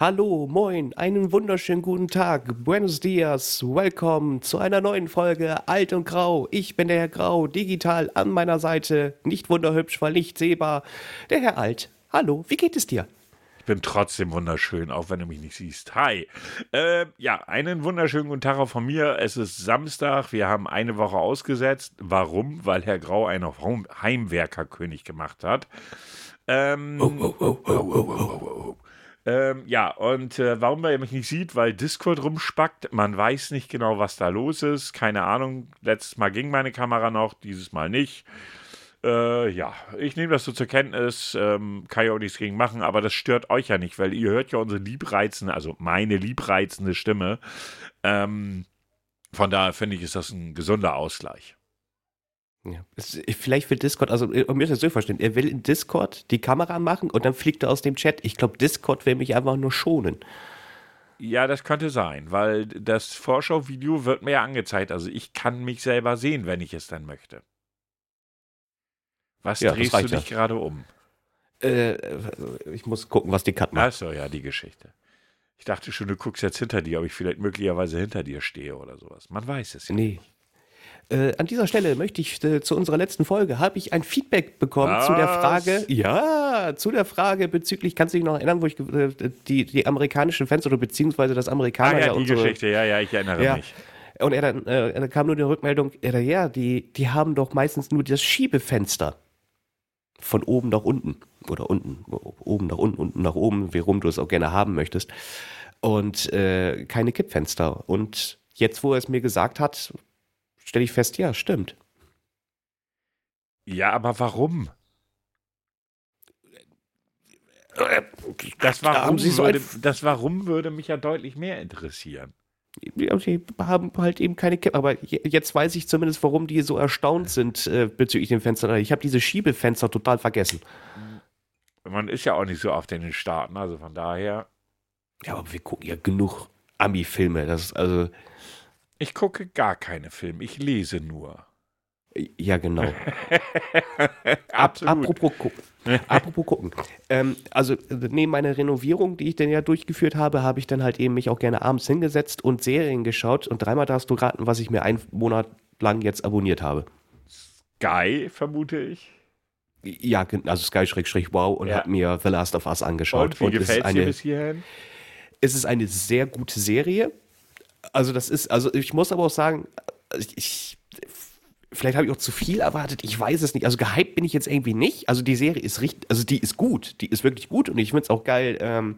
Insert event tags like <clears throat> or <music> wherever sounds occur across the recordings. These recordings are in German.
Hallo, moin, einen wunderschönen guten Tag, buenos dias, welcome zu einer neuen Folge Alt und Grau. Ich bin der Herr Grau, digital an meiner Seite, nicht wunderhübsch, weil nicht sehbar, der Herr Alt. Hallo, wie geht es dir? Ich bin trotzdem wunderschön, auch wenn du mich nicht siehst. Hi. Äh, ja, einen wunderschönen guten Tag auch von mir. Es ist Samstag. Wir haben eine Woche ausgesetzt. Warum? Weil Herr Grau einen Heimwerkerkönig gemacht hat. Ähm, oh, oh, oh, oh, oh, oh, oh, oh. Ähm, ja, und äh, warum er mich nicht sieht, weil Discord rumspackt. Man weiß nicht genau, was da los ist. Keine Ahnung. Letztes Mal ging meine Kamera noch, dieses Mal nicht. Äh, ja, ich nehme das so zur Kenntnis, ähm, kann ja auch nichts gegen machen, aber das stört euch ja nicht, weil ihr hört ja unsere liebreizende, also meine liebreizende Stimme. Ähm, von daher finde ich, ist das ein gesunder Ausgleich. Ja. Es, vielleicht will Discord, also um mir das so verstehen, er will in Discord die Kamera machen und dann fliegt er aus dem Chat. Ich glaube, Discord will mich einfach nur schonen. Ja, das könnte sein, weil das Vorschauvideo wird mir ja angezeigt. Also ich kann mich selber sehen, wenn ich es dann möchte. Was ja, drehst du dich ja. gerade um? Äh, ich muss gucken, was die Cut macht. Achso, ja, die Geschichte. Ich dachte schon, du guckst jetzt hinter dir, ob ich vielleicht möglicherweise hinter dir stehe oder sowas. Man weiß es ja nee. nicht. Äh, an dieser Stelle möchte ich äh, zu unserer letzten Folge habe ich ein Feedback bekommen Was? zu der Frage, ja, zu der Frage bezüglich, kannst du dich noch erinnern, wo ich äh, die, die amerikanischen Fans oder beziehungsweise das Amerikaner ah, ja, die unsere, Geschichte, ja, ja, ich erinnere ja, mich. Und er dann, äh, dann kam nur die Rückmeldung, er, ja, die, die haben doch meistens nur das Schiebefenster von oben nach unten oder unten, oben nach unten, unten nach oben, wie rum du es auch gerne haben möchtest und äh, keine Kippfenster. Und jetzt, wo er es mir gesagt hat, stelle ich fest, ja, stimmt. Ja, aber warum? Das warum, da so würde, das warum würde mich ja deutlich mehr interessieren. Die haben halt eben keine Kippe. Aber jetzt weiß ich zumindest, warum die so erstaunt sind äh, bezüglich den Fenstern. Ich habe diese Schiebefenster total vergessen. Man ist ja auch nicht so oft in den Staaten, also von daher. Ja, aber wir gucken ja genug Ami-Filme. Das ist also. Ich gucke gar keine Filme, ich lese nur. Ja, genau. <laughs> Absolut. Apropos gucken. Apropos gucken. Ähm, also neben meiner Renovierung, die ich dann ja durchgeführt habe, habe ich dann halt eben mich auch gerne abends hingesetzt und Serien geschaut und dreimal darfst du raten, was ich mir einen Monat lang jetzt abonniert habe. Sky, vermute ich. Ja, also Sky-Wow und ja. habe mir The Last of Us angeschaut. Und wie gefällt es dir bis hierhin? Es ist eine sehr gute Serie also das ist, also ich muss aber auch sagen, ich, vielleicht habe ich auch zu viel erwartet, ich weiß es nicht. Also gehypt bin ich jetzt irgendwie nicht. Also die Serie ist richtig, also die ist gut, die ist wirklich gut und ich finde es auch geil, ähm,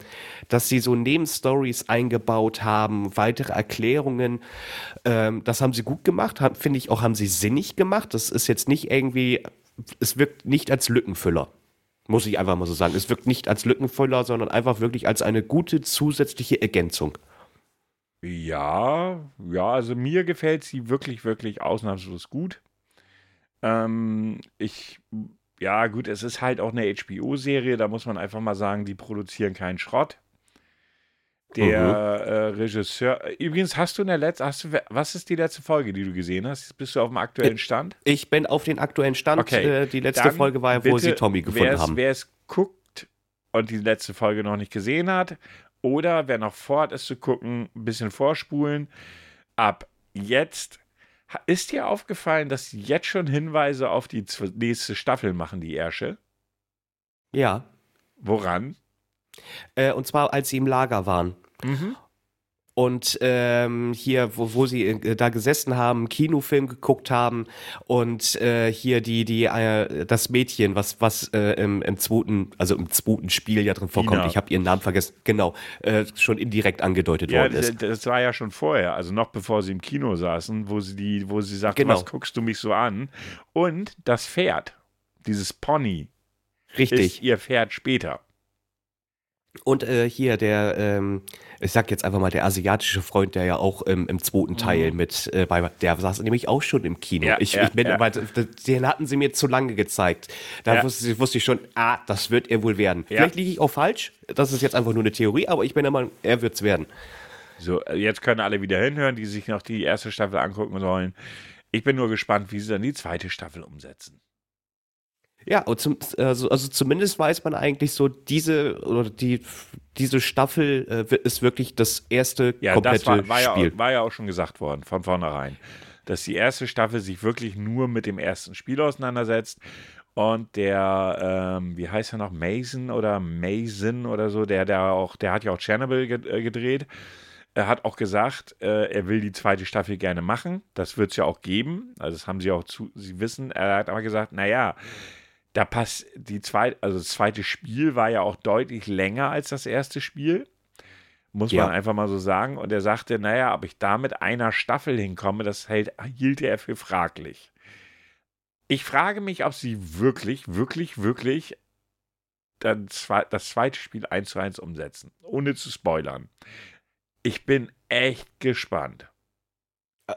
dass sie so Nebenstories eingebaut haben, weitere Erklärungen. Ähm, das haben sie gut gemacht, finde ich auch, haben sie sinnig gemacht. Das ist jetzt nicht irgendwie, es wirkt nicht als Lückenfüller. Muss ich einfach mal so sagen. Es wirkt nicht als Lückenfüller, sondern einfach wirklich als eine gute zusätzliche Ergänzung. Ja, ja, also mir gefällt sie wirklich, wirklich ausnahmslos gut. Ähm, ich, ja, gut, es ist halt auch eine HBO-Serie, da muss man einfach mal sagen, die produzieren keinen Schrott. Der mhm. äh, Regisseur, übrigens, hast du in der letzten, hast du, was ist die letzte Folge, die du gesehen hast? Bist du auf dem aktuellen Stand? Ich bin auf den aktuellen Stand. Okay. Äh, die letzte Dann Folge war, wo sie Tommy gefunden haben. Wer es guckt und die letzte Folge noch nicht gesehen hat oder wer noch vorhat, es zu gucken, ein bisschen vorspulen. Ab jetzt ist dir aufgefallen, dass sie jetzt schon Hinweise auf die nächste Staffel machen, die Ersche? Ja. Woran? Äh, und zwar, als sie im Lager waren. Mhm und ähm, hier, wo, wo sie äh, da gesessen haben, Kinofilm geguckt haben und äh, hier die, die, äh, das Mädchen, was, was äh, im, im zweiten, also im zweiten Spiel ja drin vorkommt, Ina. ich habe ihren Namen vergessen, genau, äh, schon indirekt angedeutet ja, worden ist. Das war ja schon vorher, also noch bevor sie im Kino saßen, wo sie die, wo sie sagt, genau. was guckst du mich so an? Und das Pferd, dieses Pony, Richtig. ist ihr Pferd später. Und äh, hier der, ähm, ich sag jetzt einfach mal, der asiatische Freund, der ja auch ähm, im zweiten Teil mhm. mit äh, bei, der saß nämlich auch schon im Kino. Ja, ich, ja, ich bin, ja. weil, den hatten sie mir zu lange gezeigt. Da ja. wusste, wusste, ich schon, ah, das wird er wohl werden. Vielleicht liege ich auch falsch. Das ist jetzt einfach nur eine Theorie, aber ich bin der Meinung, er wird's werden. So, jetzt können alle wieder hinhören, die sich noch die erste Staffel angucken sollen. Ich bin nur gespannt, wie sie dann die zweite Staffel umsetzen. Ja, zum, also, also, zumindest weiß man eigentlich so, diese oder die diese Staffel äh, ist wirklich das erste ja, komplette das war, war Spiel. Ja, war ja auch schon gesagt worden von vornherein, dass die erste Staffel sich wirklich nur mit dem ersten Spiel auseinandersetzt und der, ähm, wie heißt er noch, Mason oder Mason oder so, der, der auch, der hat ja auch Chernobyl äh, gedreht. Er hat auch gesagt, äh, er will die zweite Staffel gerne machen. Das wird es ja auch geben. Also das haben sie auch zu, sie wissen. Er hat aber gesagt, naja, da passt die zweite, also das zweite Spiel war ja auch deutlich länger als das erste Spiel. Muss ja. man einfach mal so sagen. Und er sagte, naja, ob ich da mit einer Staffel hinkomme, das hält, hielt er für fraglich. Ich frage mich, ob sie wirklich, wirklich, wirklich das zweite Spiel eins zu eins umsetzen, ohne zu spoilern. Ich bin echt gespannt.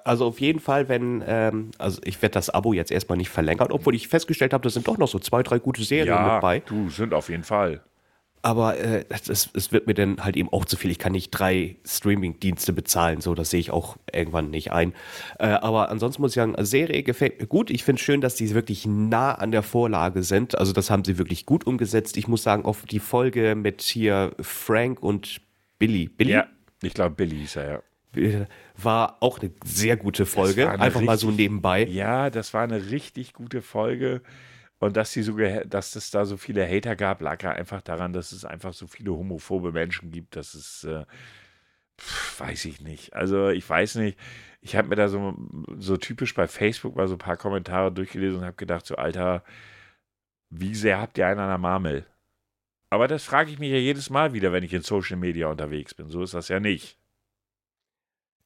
Also auf jeden Fall, wenn, ähm, also ich werde das Abo jetzt erstmal nicht verlängern, obwohl ich festgestellt habe, da sind doch noch so zwei, drei gute Serien ja, mit bei. Du, sind auf jeden Fall. Aber äh, es, es, wird mir dann halt eben auch zu viel. Ich kann nicht drei Streaming-Dienste bezahlen, so das sehe ich auch irgendwann nicht ein. Äh, aber ansonsten muss ich sagen, Serie gefällt mir gut. Ich finde es schön, dass die wirklich nah an der Vorlage sind. Also das haben sie wirklich gut umgesetzt. Ich muss sagen, auf die Folge mit hier Frank und Billy. Billy? Ja, ich glaube Billy hieß er, ja war auch eine sehr gute Folge. Einfach richtig, mal so nebenbei. Ja, das war eine richtig gute Folge. Und dass, die so, dass es da so viele Hater gab, lag ja einfach daran, dass es einfach so viele homophobe Menschen gibt. Das ist, äh, pf, weiß ich nicht. Also ich weiß nicht. Ich habe mir da so, so typisch bei Facebook mal so ein paar Kommentare durchgelesen und habe gedacht, so Alter, wie sehr habt ihr einen an der Marmel? Aber das frage ich mich ja jedes Mal wieder, wenn ich in Social Media unterwegs bin. So ist das ja nicht.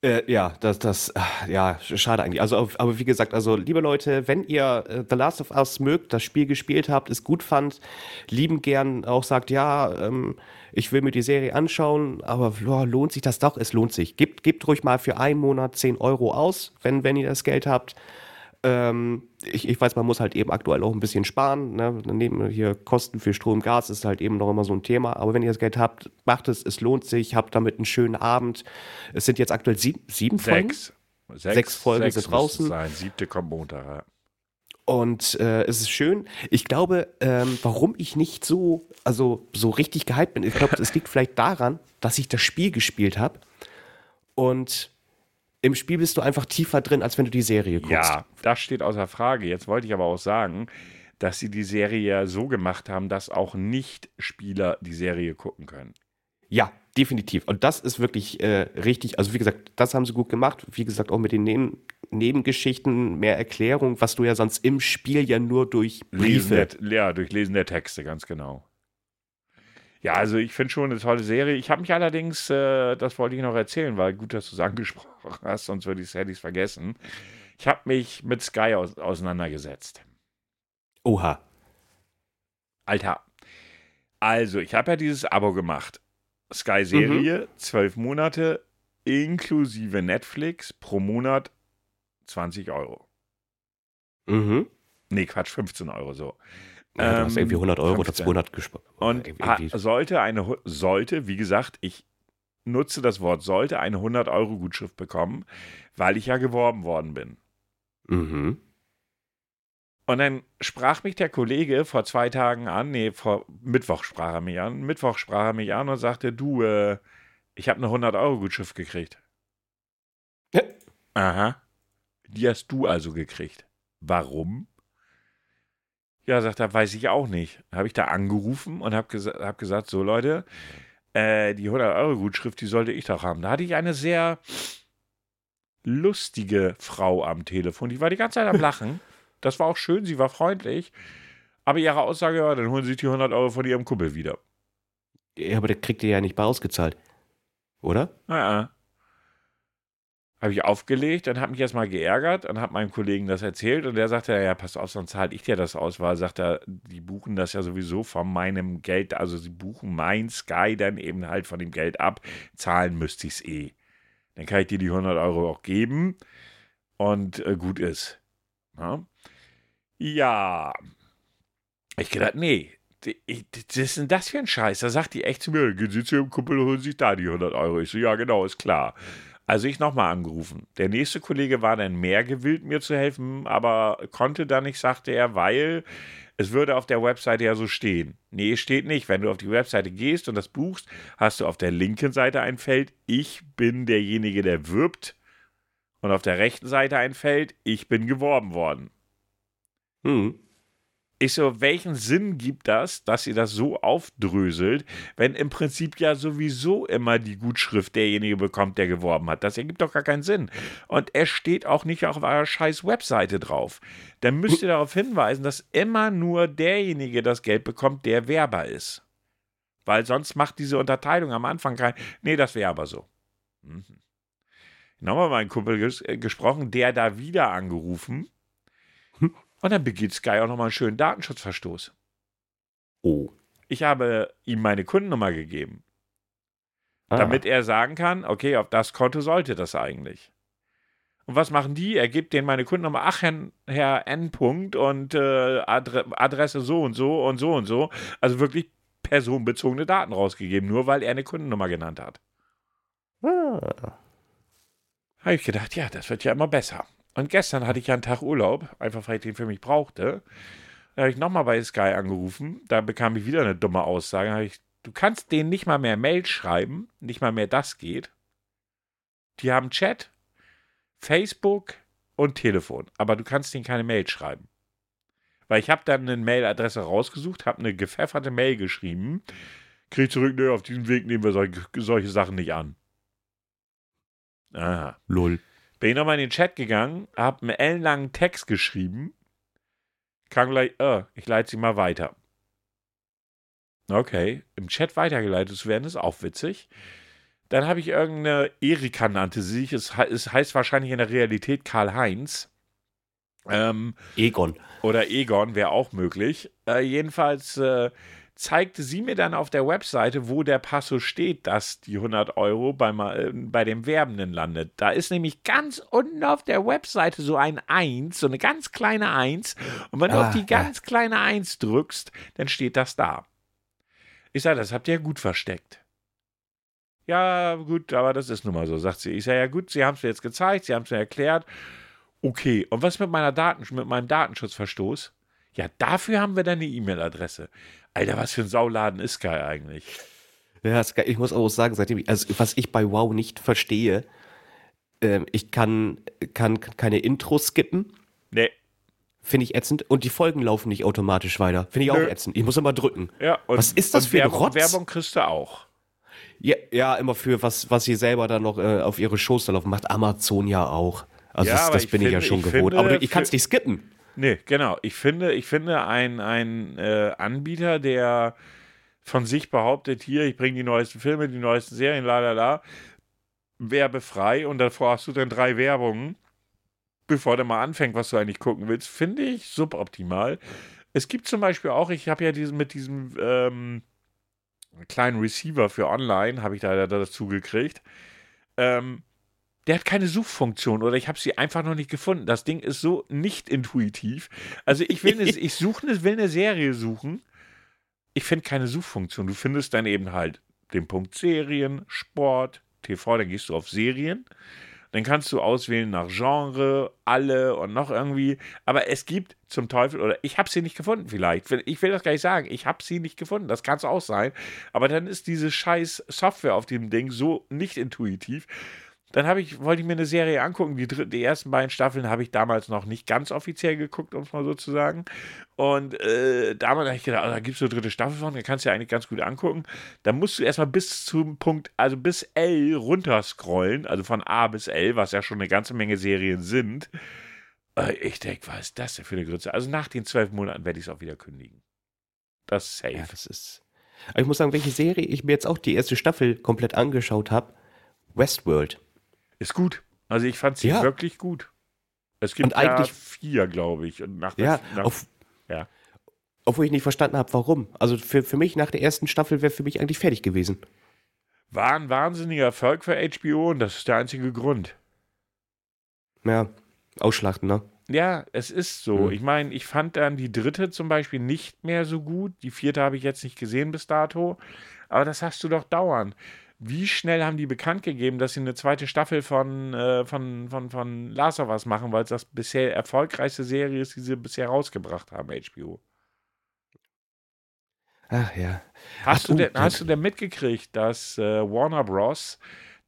Äh, ja, das, das, ja, schade eigentlich. Also, aber wie gesagt, also, liebe Leute, wenn ihr äh, The Last of Us mögt, das Spiel gespielt habt, es gut fand, lieben gern auch sagt, ja, ähm, ich will mir die Serie anschauen, aber oh, lohnt sich das doch? Es lohnt sich. Gebt, gebt ruhig mal für einen Monat 10 Euro aus, wenn, wenn ihr das Geld habt. Ähm, ich, ich weiß, man muss halt eben aktuell auch ein bisschen sparen. Ne? Daneben hier Kosten für Strom, Gas ist halt eben noch immer so ein Thema. Aber wenn ihr das Geld habt, macht es, es lohnt sich, habt damit einen schönen Abend. Es sind jetzt aktuell sieben, sieben Folgen. Sechs. Sechs, Folgen sechs sind draußen. Sein. Siebte kommt Montag. Ja. Und äh, es ist schön. Ich glaube, ähm, warum ich nicht so, also so richtig gehypt bin, ich glaube, es liegt vielleicht daran, dass ich das Spiel gespielt habe und im Spiel bist du einfach tiefer drin, als wenn du die Serie guckst. Ja, das steht außer Frage. Jetzt wollte ich aber auch sagen, dass sie die Serie ja so gemacht haben, dass auch Nicht-Spieler die Serie gucken können. Ja, definitiv. Und das ist wirklich äh, richtig. Also, wie gesagt, das haben sie gut gemacht. Wie gesagt, auch mit den Neben Nebengeschichten, mehr Erklärung, was du ja sonst im Spiel ja nur durch Briefe. Lesen der, ja, durch Lesen der Texte, ganz genau. Ja, also ich finde schon eine tolle Serie. Ich habe mich allerdings, äh, das wollte ich noch erzählen, weil gut, dass du es angesprochen <laughs> hast, sonst würde ich es vergessen. Ich habe mich mit Sky aus, auseinandergesetzt. Oha. Alter. Also, ich habe ja dieses Abo gemacht. Sky-Serie, mhm. zwölf Monate, inklusive Netflix, pro Monat 20 Euro. Mhm. Nee, Quatsch, 15 Euro so. Ja, du hast irgendwie 100 ähm, Euro 15. oder 200 gespart. Und sollte eine, sollte, wie gesagt, ich nutze das Wort sollte, eine 100 Euro Gutschrift bekommen, weil ich ja geworben worden bin. Mhm. Und dann sprach mich der Kollege vor zwei Tagen an, nee, vor Mittwoch sprach er mich an, Mittwoch sprach er mich an und sagte, du, äh, ich habe eine 100 Euro Gutschrift gekriegt. Ja. Aha. Die hast du also gekriegt. Warum? Ja, sagt er, weiß ich auch nicht. Habe ich da angerufen und habe gesa hab gesagt, so Leute, äh, die 100-Euro-Gutschrift, die sollte ich doch haben. Da hatte ich eine sehr lustige Frau am Telefon. Die war die ganze Zeit am Lachen. <laughs> Das war auch schön, sie war freundlich. Aber ihre Aussage war, dann holen sie die 100 Euro von ihrem Kumpel wieder. Ja, aber der kriegt ihr ja nicht bei ausgezahlt. Oder? Ja. Habe ich aufgelegt, dann hat mich erstmal geärgert und habe meinem Kollegen das erzählt und der sagte, ja, pass auf, sonst zahle ich dir das aus, weil sagt er, die buchen das ja sowieso von meinem Geld, also sie buchen mein Sky dann eben halt von dem Geld ab, zahlen müsste ich es eh. Dann kann ich dir die 100 Euro auch geben und äh, gut ist. Ja. ja. Ich gedacht, nee, was ist denn das für ein Scheiß? Da sagt die echt zu mir, gehen Sie zu Ihrem Kumpel und holen sich da die 100 Euro. Ich so, ja, genau, ist klar. Also ich nochmal angerufen. Der nächste Kollege war dann mehr gewillt, mir zu helfen, aber konnte dann nicht, sagte er, weil es würde auf der Webseite ja so stehen. Nee, steht nicht. Wenn du auf die Webseite gehst und das buchst, hast du auf der linken Seite ein Feld, ich bin derjenige, der wirbt. Und auf der rechten Seite ein Feld, ich bin geworben worden. Hm. Ich so, welchen Sinn gibt das, dass ihr das so aufdröselt, wenn im Prinzip ja sowieso immer die Gutschrift derjenige bekommt, der geworben hat? Das ergibt doch gar keinen Sinn. Und er steht auch nicht auf eurer scheiß Webseite drauf. Dann müsst ihr darauf hinweisen, dass immer nur derjenige das Geld bekommt, der Werber ist. Weil sonst macht diese Unterteilung am Anfang kein. Nee, das wäre aber so. Mhm. Nochmal meinen Kumpel ges äh, gesprochen, der da wieder angerufen. <laughs> Und dann begeht Sky auch nochmal einen schönen Datenschutzverstoß. Oh. Ich habe ihm meine Kundennummer gegeben, Ah. damit er sagen kann, okay, auf das Konto sollte das eigentlich. Und was machen die? Er gibt denen meine Kundennummer, ach, Herr, Herr N. Punkt und äh, Adre Adresse so und so und so und so. Also wirklich personenbezogene Daten rausgegeben, nur weil er eine Kundennummer genannt hat. Ah. Habe ich gedacht, ja, das wird ja immer besser. Und gestern hatte ich ja einen Tag Urlaub, einfach weil ich den für mich brauchte. Da habe ich nochmal bei Sky angerufen. Da bekam ich wieder eine dumme Aussage. Da ich, du kannst denen nicht mal mehr Mail schreiben, nicht mal mehr das geht. Die haben Chat, Facebook und Telefon, aber du kannst denen keine Mail schreiben. Weil ich habe dann eine Mailadresse rausgesucht, habe eine gepfefferte Mail geschrieben, krieg zurück, nö, auf diesem Weg nehmen wir solche, solche Sachen nicht an. Aha. Lol. Bin ich nochmal in den Chat gegangen, habe einen ellenlangen Text geschrieben, kam gleich, äh, ich leite sie mal weiter. Okay, im Chat weitergeleitet zu werden, ist auch witzig. Dann habe ich irgendeine Erika nannte sie sich, es, es heißt wahrscheinlich in der Realität Karl-Heinz. Ähm, Egon. oder Egon wäre auch möglich. Äh, jedenfalls äh, zeigte sie mir dann auf der Webseite, wo der Passo steht, dass die 100 Euro bei, äh, bei dem Werbenden landet. Da ist nämlich ganz unten auf der Webseite so ein 1, so eine ganz kleine 1. Und wenn du Ah, auf die ja. ganz kleine 1 drückst, dann steht das da. Ich sage, das habt ihr ja gut versteckt. Ja, gut, aber das ist nun mal so, sagt sie. Ich sage, ja gut, Sie haben es mir jetzt gezeigt, Sie haben es mir erklärt. Okay, und was mit, meiner Daten, mit meinem Datenschutzverstoß? Ja, dafür haben wir dann eine E-Mail-Adresse. Alter, was für ein Sauladen ist Sky eigentlich? Ja, Sky, ich muss auch sagen, seitdem ich, also was ich bei Wow nicht verstehe, ähm, ich kann, kann keine Intros skippen, Nee. finde ich ätzend, und die Folgen laufen nicht automatisch weiter. Finde ich auch Nö. ätzend. Ich muss immer drücken. Ja, und, Was ist das für ein Werbung, Rotz? Werbung kriegst du auch. Ja, ja immer für was, was sie selber dann noch äh, auf ihre Shows da laufen. Macht Amazon ja auch. Also Ja, das, das ich bin ich ja finde- schon gewohnt. finde, Aber du, ich kann es nicht skippen. Nee, genau. Ich finde, ich finde ein, ein äh, Anbieter, der von sich behauptet, hier, ich bringe die neuesten Filme, die neuesten Serien, la la la, werbefrei und davor hast du dann drei Werbungen, bevor der mal anfängt, was du eigentlich gucken willst, finde ich suboptimal. Es gibt zum Beispiel auch, ich habe ja diesen mit diesem ähm, kleinen Receiver für online, habe ich da, da dazu gekriegt. Ähm, der hat keine Suchfunktion oder ich habe sie einfach noch nicht gefunden. Das Ding ist so nicht intuitiv. Also ich will eine, <laughs> ich suche eine, will eine Serie suchen. Ich finde keine Suchfunktion. Du findest dann eben halt den Punkt Serien, Sport, TV, dann gehst du auf Serien. Dann kannst du auswählen nach Genre, alle und noch irgendwie. Aber es gibt zum Teufel, oder ich habe sie nicht gefunden vielleicht. Ich will das gar nicht sagen. Ich habe sie nicht gefunden. Das kann es auch sein. Aber dann ist diese scheiß Software auf dem Ding so nicht intuitiv. Dann ich, wollte ich mir eine Serie angucken. Die, dritte, die ersten beiden Staffeln habe ich damals noch nicht ganz offiziell geguckt, um es mal so zu sagen. Und äh, damals habe ich gedacht, oh, da gibt es eine dritte Staffel von, da kannst du ja eigentlich ganz gut angucken. Da musst du erstmal bis zum Punkt, also bis L runterscrollen, also von A bis L, was ja schon eine ganze Menge Serien sind. Äh, ich denke, was ist das denn für eine Grütze? Also nach den zwölf Monaten werde ich es auch wieder kündigen. Das ist safe. Ja, das ist. Aber ich muss sagen, welche Serie ich mir jetzt auch die erste Staffel komplett angeschaut habe. Westworld. Ist gut. Also ich fand sie Ja. wirklich gut. Es gibt Und eigentlich- vier, glaube ich. Und nach Ja, nach, auf, ja. obwohl ich nicht verstanden habe, warum. Also für, für mich nach der ersten Staffel wäre für mich eigentlich fertig gewesen. War ein wahnsinniger Erfolg für HBO und das ist der einzige Grund. Ja, ausschlachten, ne? Ja, es ist so. Hm. Ich meine, ich fand dann die dritte zum Beispiel nicht mehr so gut. Die vierte habe ich jetzt nicht gesehen bis dato. Aber das hast du doch dauernd. Wie schnell haben die bekannt gegeben, dass sie eine zweite Staffel von, äh, von, von, von Last of Us machen, weil es das bisher erfolgreichste Serie ist, die sie bisher rausgebracht haben, HBO. Ach ja. Hast, Ach, du, oh, denn, hast du denn mitgekriegt, dass äh, Warner Bros.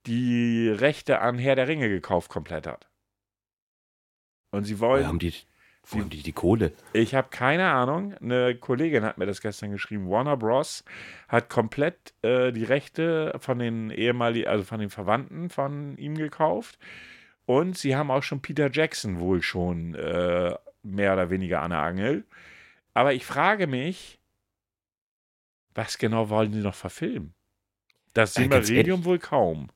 die Rechte an Herr der Ringe gekauft komplett hat? Und sie wollen. Woher haben die, wo haben die die Kohle? Ich habe keine Ahnung. Eine Kollegin hat mir das gestern geschrieben. Warner Bros. hat komplett äh, die Rechte von den ehemaligen, also von den Verwandten von ihm gekauft. Und sie haben auch schon Peter Jackson wohl schon äh, mehr oder weniger an der Angel. Aber ich frage mich, was genau wollen sie noch verfilmen? Das Äh, Silmarillion wohl kaum.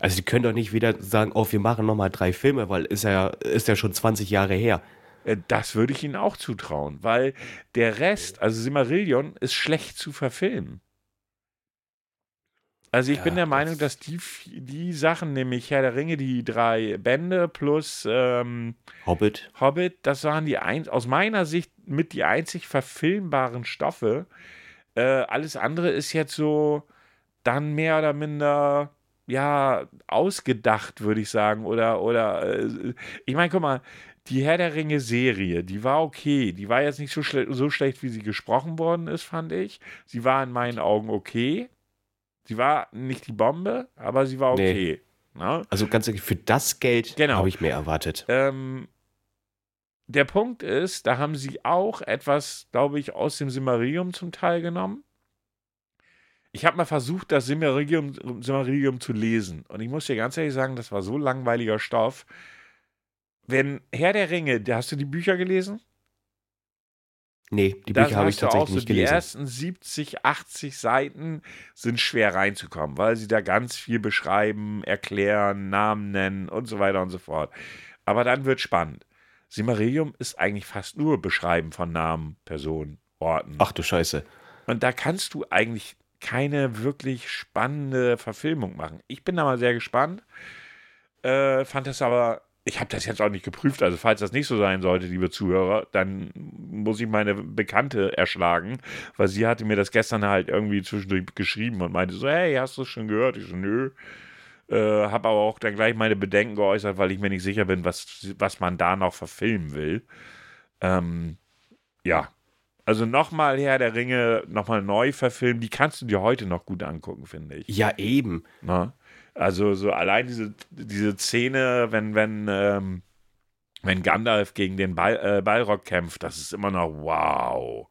Also die können doch nicht wieder sagen, oh, wir machen nochmal drei Filme, weil ist ja, ist ja schon 20 Jahre her. Äh, Das würde ich ihnen auch zutrauen, weil der Rest, also Silmarillion, ist schlecht zu verfilmen. Also ich Ja, bin der Meinung, das- dass die, die Sachen, nämlich Herr der Ringe, die drei Bände plus ähm, Hobbit. Hobbit, das waren die ein, aus meiner Sicht mit die einzig verfilmbaren Stoffe. Äh, alles andere ist jetzt so dann mehr oder minder ja ausgedacht, würde ich sagen. Oder, oder äh, ich meine, guck mal, die Herr der Ringe Serie, die war okay. Die war jetzt nicht so, schle so schlecht, wie sie gesprochen worden ist, fand ich. Sie war in meinen Augen okay. Sie war nicht die Bombe, aber sie war Nee. okay. Ne? Also ganz ehrlich, für das Geld Genau. habe ich mehr erwartet. Ähm, der Punkt ist, da haben sie auch etwas, glaube ich, aus dem Simmerium zum Teil genommen. Ich habe mal versucht, das Simmerium, Simmerium zu lesen. Und ich muss dir ganz ehrlich sagen, das war so langweiliger Stoff. Wenn Herr der Ringe, hast du die Bücher gelesen? Nee, die Bücher habe ich tatsächlich so, nicht die gelesen. ersten 70, 80 Seiten sind schwer reinzukommen, weil sie da ganz viel beschreiben, erklären, Namen nennen und so weiter und so fort. Aber dann wird spannend. Simmerium ist eigentlich fast nur Beschreiben von Namen, Personen, Orten. Ach du Scheiße. Und da kannst du eigentlich keine wirklich spannende Verfilmung machen. Ich bin da mal sehr gespannt. Äh, fand das aber, ich habe das jetzt auch nicht geprüft. Also, falls das nicht so sein sollte, liebe Zuhörer, dann muss ich meine Bekannte erschlagen, weil sie hatte mir das gestern halt irgendwie zwischendurch geschrieben und meinte so: Hey, hast du es schon gehört? Ich so: Nö. Äh, habe aber auch dann gleich meine Bedenken geäußert, weil ich mir nicht sicher bin, was, was man da noch verfilmen will. Ähm, ja, also nochmal Herr der Ringe, nochmal neu verfilmen, die kannst du dir heute noch gut angucken, finde ich. Ja, eben. Ne? Also so allein diese, diese Szene, wenn, wenn, ähm, wenn Gandalf gegen den Bal äh, Balrog kämpft, das ist immer noch wow.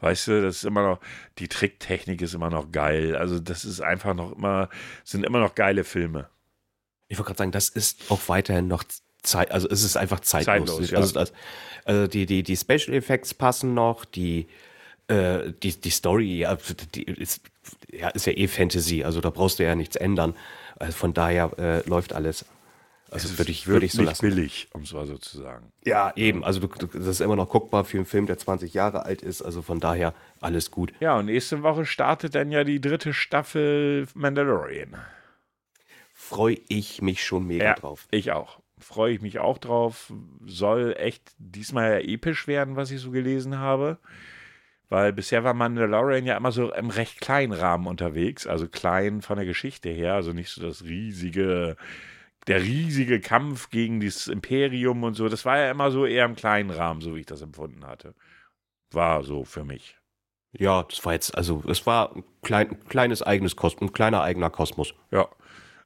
Weißt du, das ist immer noch, die Tricktechnik ist immer noch geil. Also das ist einfach noch immer, sind immer noch geile Filme. Ich wollte gerade sagen, das ist auch weiterhin noch Zeit, also es ist einfach zeitlos. Zeitlos, ja. also, das, also die, die, die Special Effects passen noch, die, äh, die, die Story ja, die ist, ja, ist ja eh Fantasy, also da brauchst du ja nichts ändern. Also von daher äh, läuft alles. Also würde ich, würde ich so nicht lassen. billig, um es mal so zu sagen. Ja, eben. Also du, das ist immer noch guckbar für einen Film, der 20 Jahre alt ist. Also von daher alles gut. Ja, und nächste Woche startet dann ja die dritte Staffel Mandalorian. Freue ich mich schon mega Ja, drauf. ich auch. Freue ich mich auch drauf. Soll echt diesmal ja episch werden, was ich so gelesen habe. Weil bisher war Mandalorian ja immer so im recht kleinen Rahmen unterwegs. Also klein von der Geschichte her. Also nicht so das riesige, der riesige Kampf gegen das Imperium und so. Das war ja immer so eher im kleinen Rahmen, so wie ich das empfunden hatte. War so für mich. Ja, das war jetzt, also es war ein, klein, ein kleines eigenes Kosmos, ein kleiner eigener Kosmos. Ja.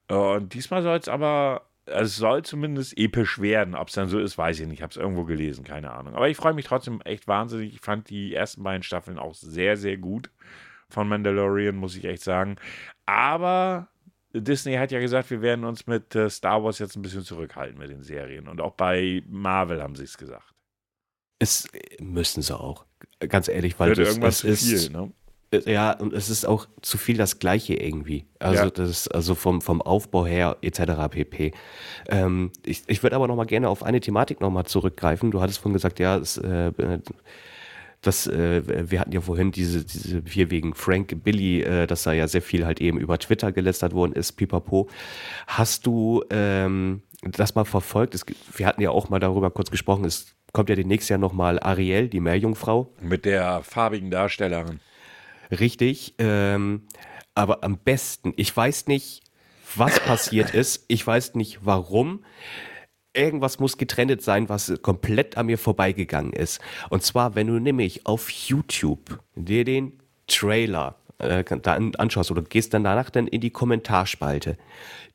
Äh, Und diesmal soll es aber, es soll zumindest episch werden. Ob es dann so ist, weiß ich nicht. Ich habe es irgendwo gelesen, keine Ahnung. Aber ich freue mich trotzdem echt wahnsinnig. Ich fand die ersten beiden Staffeln auch sehr, sehr gut von Mandalorian, muss ich echt sagen. Aber Disney hat ja gesagt, wir werden uns mit äh, Star Wars jetzt ein bisschen zurückhalten mit den Serien. Und auch bei Marvel haben sie es gesagt. Es müssen sie auch. Ganz ehrlich, weil das, zu ist, viel, ne? Äh, Ja, und es ist auch zu viel das Gleiche irgendwie. Also Ja. das also vom, vom Aufbau her etc. pp. Ähm, ich ich würde aber noch mal gerne auf eine Thematik noch mal zurückgreifen. Du hattest vorhin gesagt, ja, es, äh, das, äh, wir hatten ja vorhin diese, diese hier wegen Frank Billy, äh, dass da ja sehr viel halt eben über Twitter gelästert worden ist, pipapo. Hast du ähm, das mal verfolgt? Es, wir hatten ja auch mal darüber kurz gesprochen, es kommt ja demnächst ja noch mal Ariel, die Meerjungfrau. Mit der farbigen Darstellerin. Richtig, ähm, aber am besten, ich weiß nicht, was passiert ist, ich weiß nicht warum. Irgendwas muss getrennt sein, was komplett an mir vorbeigegangen ist. Und zwar, wenn du nämlich auf YouTube dir den Trailer äh, da anschaust oder gehst dann danach dann in die Kommentarspalte,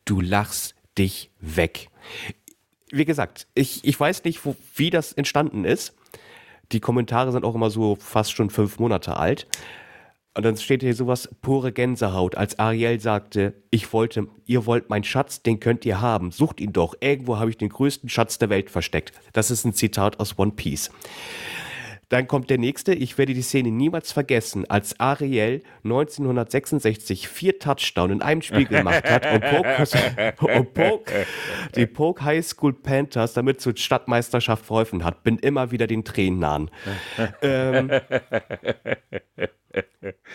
du lachst dich weg. Wie gesagt, ich, ich weiß nicht, wo, wie das entstanden ist. Die Kommentare sind auch immer so fast schon fünf Monate alt. Und dann steht hier sowas, pure Gänsehaut, als Ariel sagte, ich wollte, ihr wollt meinen Schatz, den könnt ihr haben, sucht ihn doch, irgendwo habe ich den größten Schatz der Welt versteckt. Das ist ein Zitat aus One Piece. Dann kommt der nächste. Ich werde die Szene niemals vergessen, als Ariel 1966 vier Touchdown in einem Spiel gemacht hat und Poke, <laughs> und Poke die Poke High School Panthers damit zur Stadtmeisterschaft verholfen hat. Bin immer wieder den Tränen nahen. ähm, <laughs>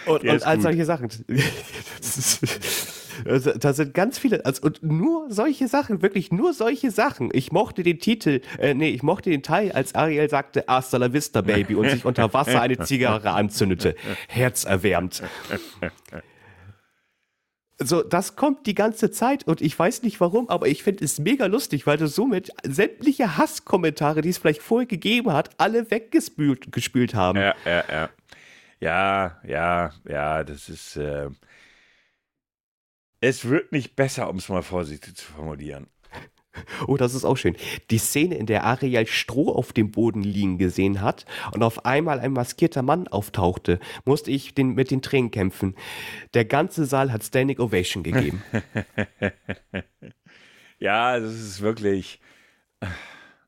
und, und all solche Sachen. <laughs> Also, da sind ganz viele, also, und nur solche Sachen, wirklich nur solche Sachen. Ich mochte den Titel, äh, nee, ich mochte den Teil, als Ariel sagte, Hasta la vista, Baby, und sich unter Wasser eine Zigarre anzündete. Herzerwärmt. So, das kommt die ganze Zeit und ich weiß nicht warum, aber ich finde es mega lustig, weil du somit sämtliche Hasskommentare, die es vielleicht vorher gegeben hat, alle weggespült gespült haben. Ja, ja, ja. Ja, ja, ja, das ist. Äh, es wird nicht besser, um es mal vorsichtig zu formulieren. Oh, das ist auch schön. Die Szene, in der Ariel Stroh auf dem Boden liegen gesehen hat und auf einmal ein maskierter Mann auftauchte, musste ich den, mit den Tränen kämpfen. Der ganze Saal hat Standing Ovation gegeben. <laughs> ja, das ist wirklich.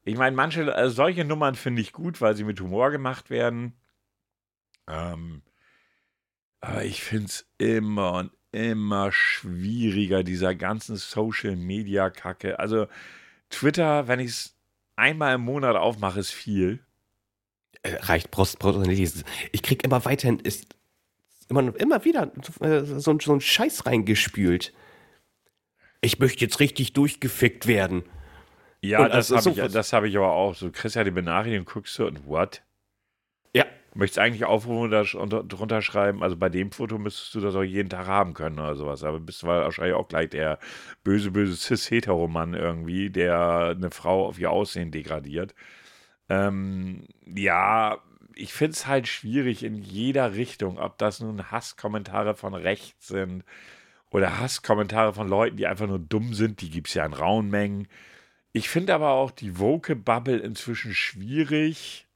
Ich meine, manche, also solche Nummern finde ich gut, weil sie mit Humor gemacht werden. Ähm, aber ich finde es immer und immer schwieriger, dieser ganzen Social Media Kacke. Also Twitter, wenn ich es einmal im Monat aufmache, ist viel. Äh, reicht, brauchst, brauchst nicht. Ich krieg immer weiterhin, ist immer, immer wieder so, so ein Scheiß reingespült. Ich möchte jetzt richtig durchgefickt werden. Ja, und das also habe ich, hab ich aber auch. So, kriegst ja die Benachrichtigung, guckst du und what? Möchtest eigentlich aufrufen und drunter schreiben, also bei dem Foto müsstest du das auch jeden Tag haben können oder sowas. Aber bist wahrscheinlich auch gleich der böse, böse Cis-Heteromann irgendwie, der eine Frau auf ihr Aussehen degradiert. Ähm, ja, ich finde es halt schwierig in jeder Richtung, ob das nun Hasskommentare von rechts sind oder Hasskommentare von Leuten, die einfach nur dumm sind, die gibt es ja in rauen Mengen. Ich finde aber auch die Woke-Bubble inzwischen schwierig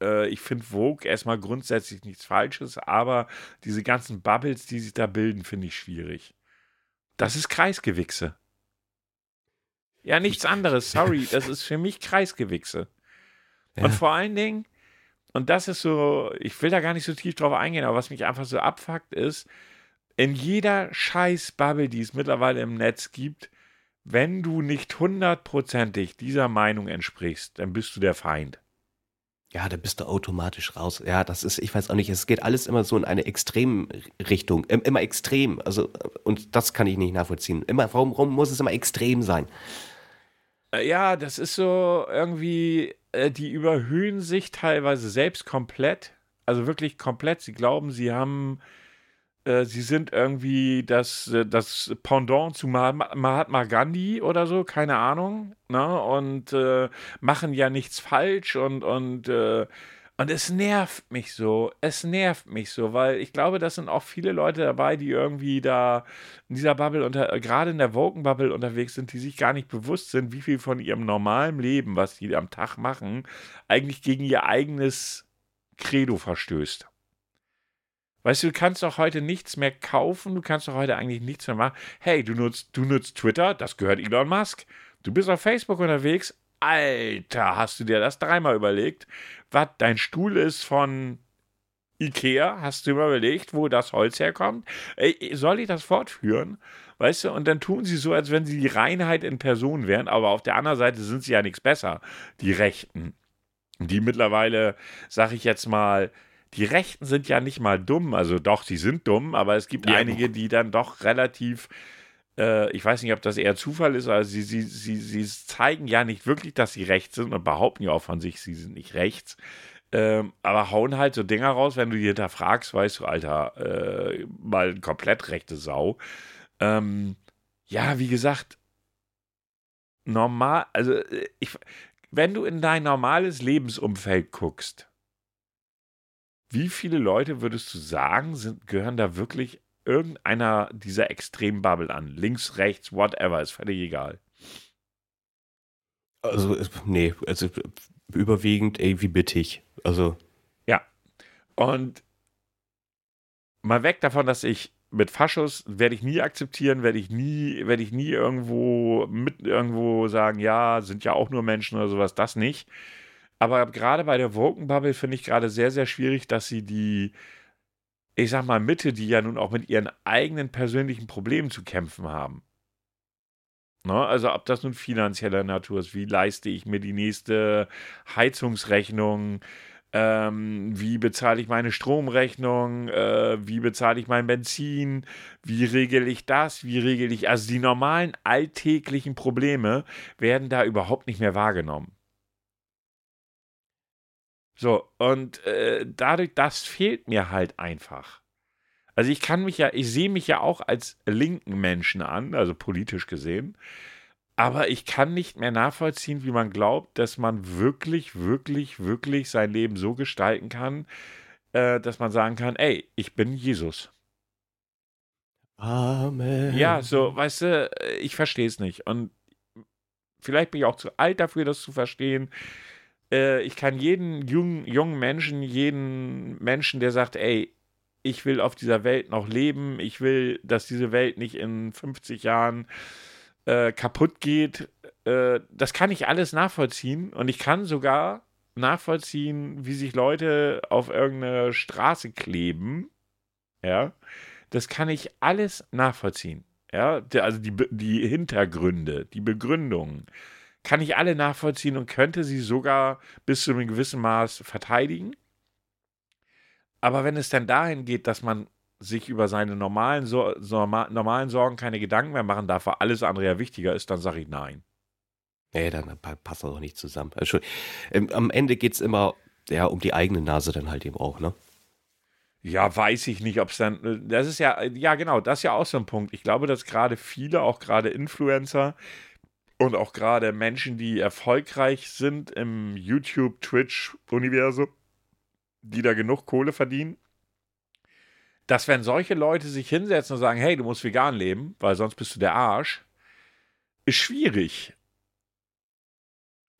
äh, ich finde Vogue erstmal grundsätzlich nichts Falsches, aber diese ganzen Bubbles, die sich da bilden, finde ich schwierig. Das ist Kreisgewichse. Ja, nichts anderes, sorry, <laughs> das ist für mich Kreisgewichse. Ja. Und vor allen Dingen, und das ist so, ich will da gar nicht so tief drauf eingehen, aber was mich einfach so abfuckt ist, in jeder Scheiß-Bubble, die es mittlerweile im Netz gibt, wenn du nicht hundertprozentig dieser Meinung entsprichst, dann bist du der Feind. Ja, da bist du automatisch raus. Ja, das ist, ich weiß auch nicht, es geht alles immer so in eine Extremrichtung. Immer extrem. Also, und das kann ich nicht nachvollziehen. Immer, warum, warum muss es immer extrem sein? Äh, ja, das ist so irgendwie, äh, die überhöhen sich teilweise selbst komplett. Also wirklich komplett. Sie glauben, sie haben äh, sie sind irgendwie das, äh, das Pendant zu Mahatma Gandhi oder so, keine Ahnung, ne? und äh, machen ja nichts falsch und, und, äh, und es nervt mich so, es nervt mich so, weil ich glaube, das sind auch viele Leute dabei, die irgendwie da in dieser Bubble, unter, äh, gerade in der Woken-Bubble unterwegs sind, die sich gar nicht bewusst sind, wie viel von ihrem normalen Leben, was die am Tag machen, eigentlich gegen ihr eigenes Credo verstößt. Weißt du, du kannst doch heute nichts mehr kaufen, du kannst doch heute eigentlich nichts mehr machen. Hey, du nutzt, du nutzt Twitter, das gehört Elon Musk. Du bist auf Facebook unterwegs. Alter, hast du dir das dreimal überlegt? Was, dein Stuhl ist von Ikea? Hast du mal überlegt, wo das Holz herkommt? Soll ich das fortführen? Weißt du, und dann tun sie so, als wenn sie die Reinheit in Person wären, aber auf der anderen Seite sind sie ja nichts besser, die Rechten. Die mittlerweile, sag ich jetzt mal, die Rechten sind ja nicht mal dumm, also doch, sie sind dumm, aber es gibt ja, einige, die dann doch relativ, äh, ich weiß nicht, ob das eher Zufall ist, aber sie, sie, sie, sie zeigen ja nicht wirklich, dass sie rechts sind und behaupten ja auch von sich, sie sind nicht rechts. Ähm, aber hauen halt so Dinger raus, wenn du die hinterfragst, weißt du, Alter, äh, mal komplett rechte Sau. Ähm, ja, wie gesagt, normal, also äh, ich, wenn du in dein normales Lebensumfeld guckst, wie viele Leute würdest du sagen, sind, gehören da wirklich irgendeiner dieser Extrembubble an? Links, rechts, whatever, ist völlig egal. Also, nee, also überwiegend irgendwie bittig. Also. Ja. Und mal weg davon, dass ich mit Faschos werde ich nie akzeptieren, werde ich nie, werde ich nie irgendwo mit irgendwo sagen, ja, sind ja auch nur Menschen oder sowas, das nicht. Aber gerade bei der Woken-Bubble finde ich gerade sehr, sehr schwierig, dass sie die, ich sag mal, Mitte, die ja nun auch mit ihren eigenen persönlichen Problemen zu kämpfen haben. Ne? Also ob das nun finanzieller Natur ist, wie leiste ich mir die nächste Heizungsrechnung, ähm, wie bezahle ich meine Stromrechnung, äh, wie bezahle ich mein Benzin, wie regel ich das, wie regel ich, also die normalen alltäglichen Probleme werden da überhaupt nicht mehr wahrgenommen. So, und äh, dadurch, das fehlt mir halt einfach. Also ich kann mich ja, ich sehe mich ja auch als linken Menschen an, also politisch gesehen. Aber ich kann nicht mehr nachvollziehen, wie man glaubt, dass man wirklich, wirklich, wirklich sein Leben so gestalten kann, äh, dass man sagen kann, ey, ich bin Jesus. Amen. Ja, so, weißt du, ich verstehe es nicht. Und vielleicht bin ich auch zu alt dafür, das zu verstehen. Äh, ich kann jeden jungen, jungen Menschen, jeden Menschen, der sagt, ey, ich will auf dieser Welt noch leben, ich will, dass diese Welt nicht in 50 Jahren äh, kaputt geht. Äh, das kann ich alles nachvollziehen und ich kann sogar nachvollziehen, wie sich Leute auf irgendeine Straße kleben. Ja, das kann ich alles nachvollziehen. Ja, also die, die Hintergründe, die Begründungen kann ich alle nachvollziehen und könnte sie sogar bis zu einem gewissen Maß verteidigen. Aber wenn es dann dahin geht, dass man sich über seine normalen, so normalen Sorgen keine Gedanken mehr machen darf, weil alles andere ja wichtiger ist, dann sage ich nein. Nee, dann passt das doch nicht zusammen. Also, ähm, am Ende geht es immer ja, um die eigene Nase dann halt eben auch, ne? Ja, weiß ich nicht, ob es dann. Das ist ja, ja, genau, das ist ja auch so ein Punkt. Ich glaube, dass gerade viele, auch gerade Influencer und auch gerade Menschen, die erfolgreich sind im YouTube, Twitch-Universum, die da genug Kohle verdienen, dass wenn solche Leute sich hinsetzen und sagen, hey, du musst vegan leben, weil sonst bist du der Arsch, ist schwierig.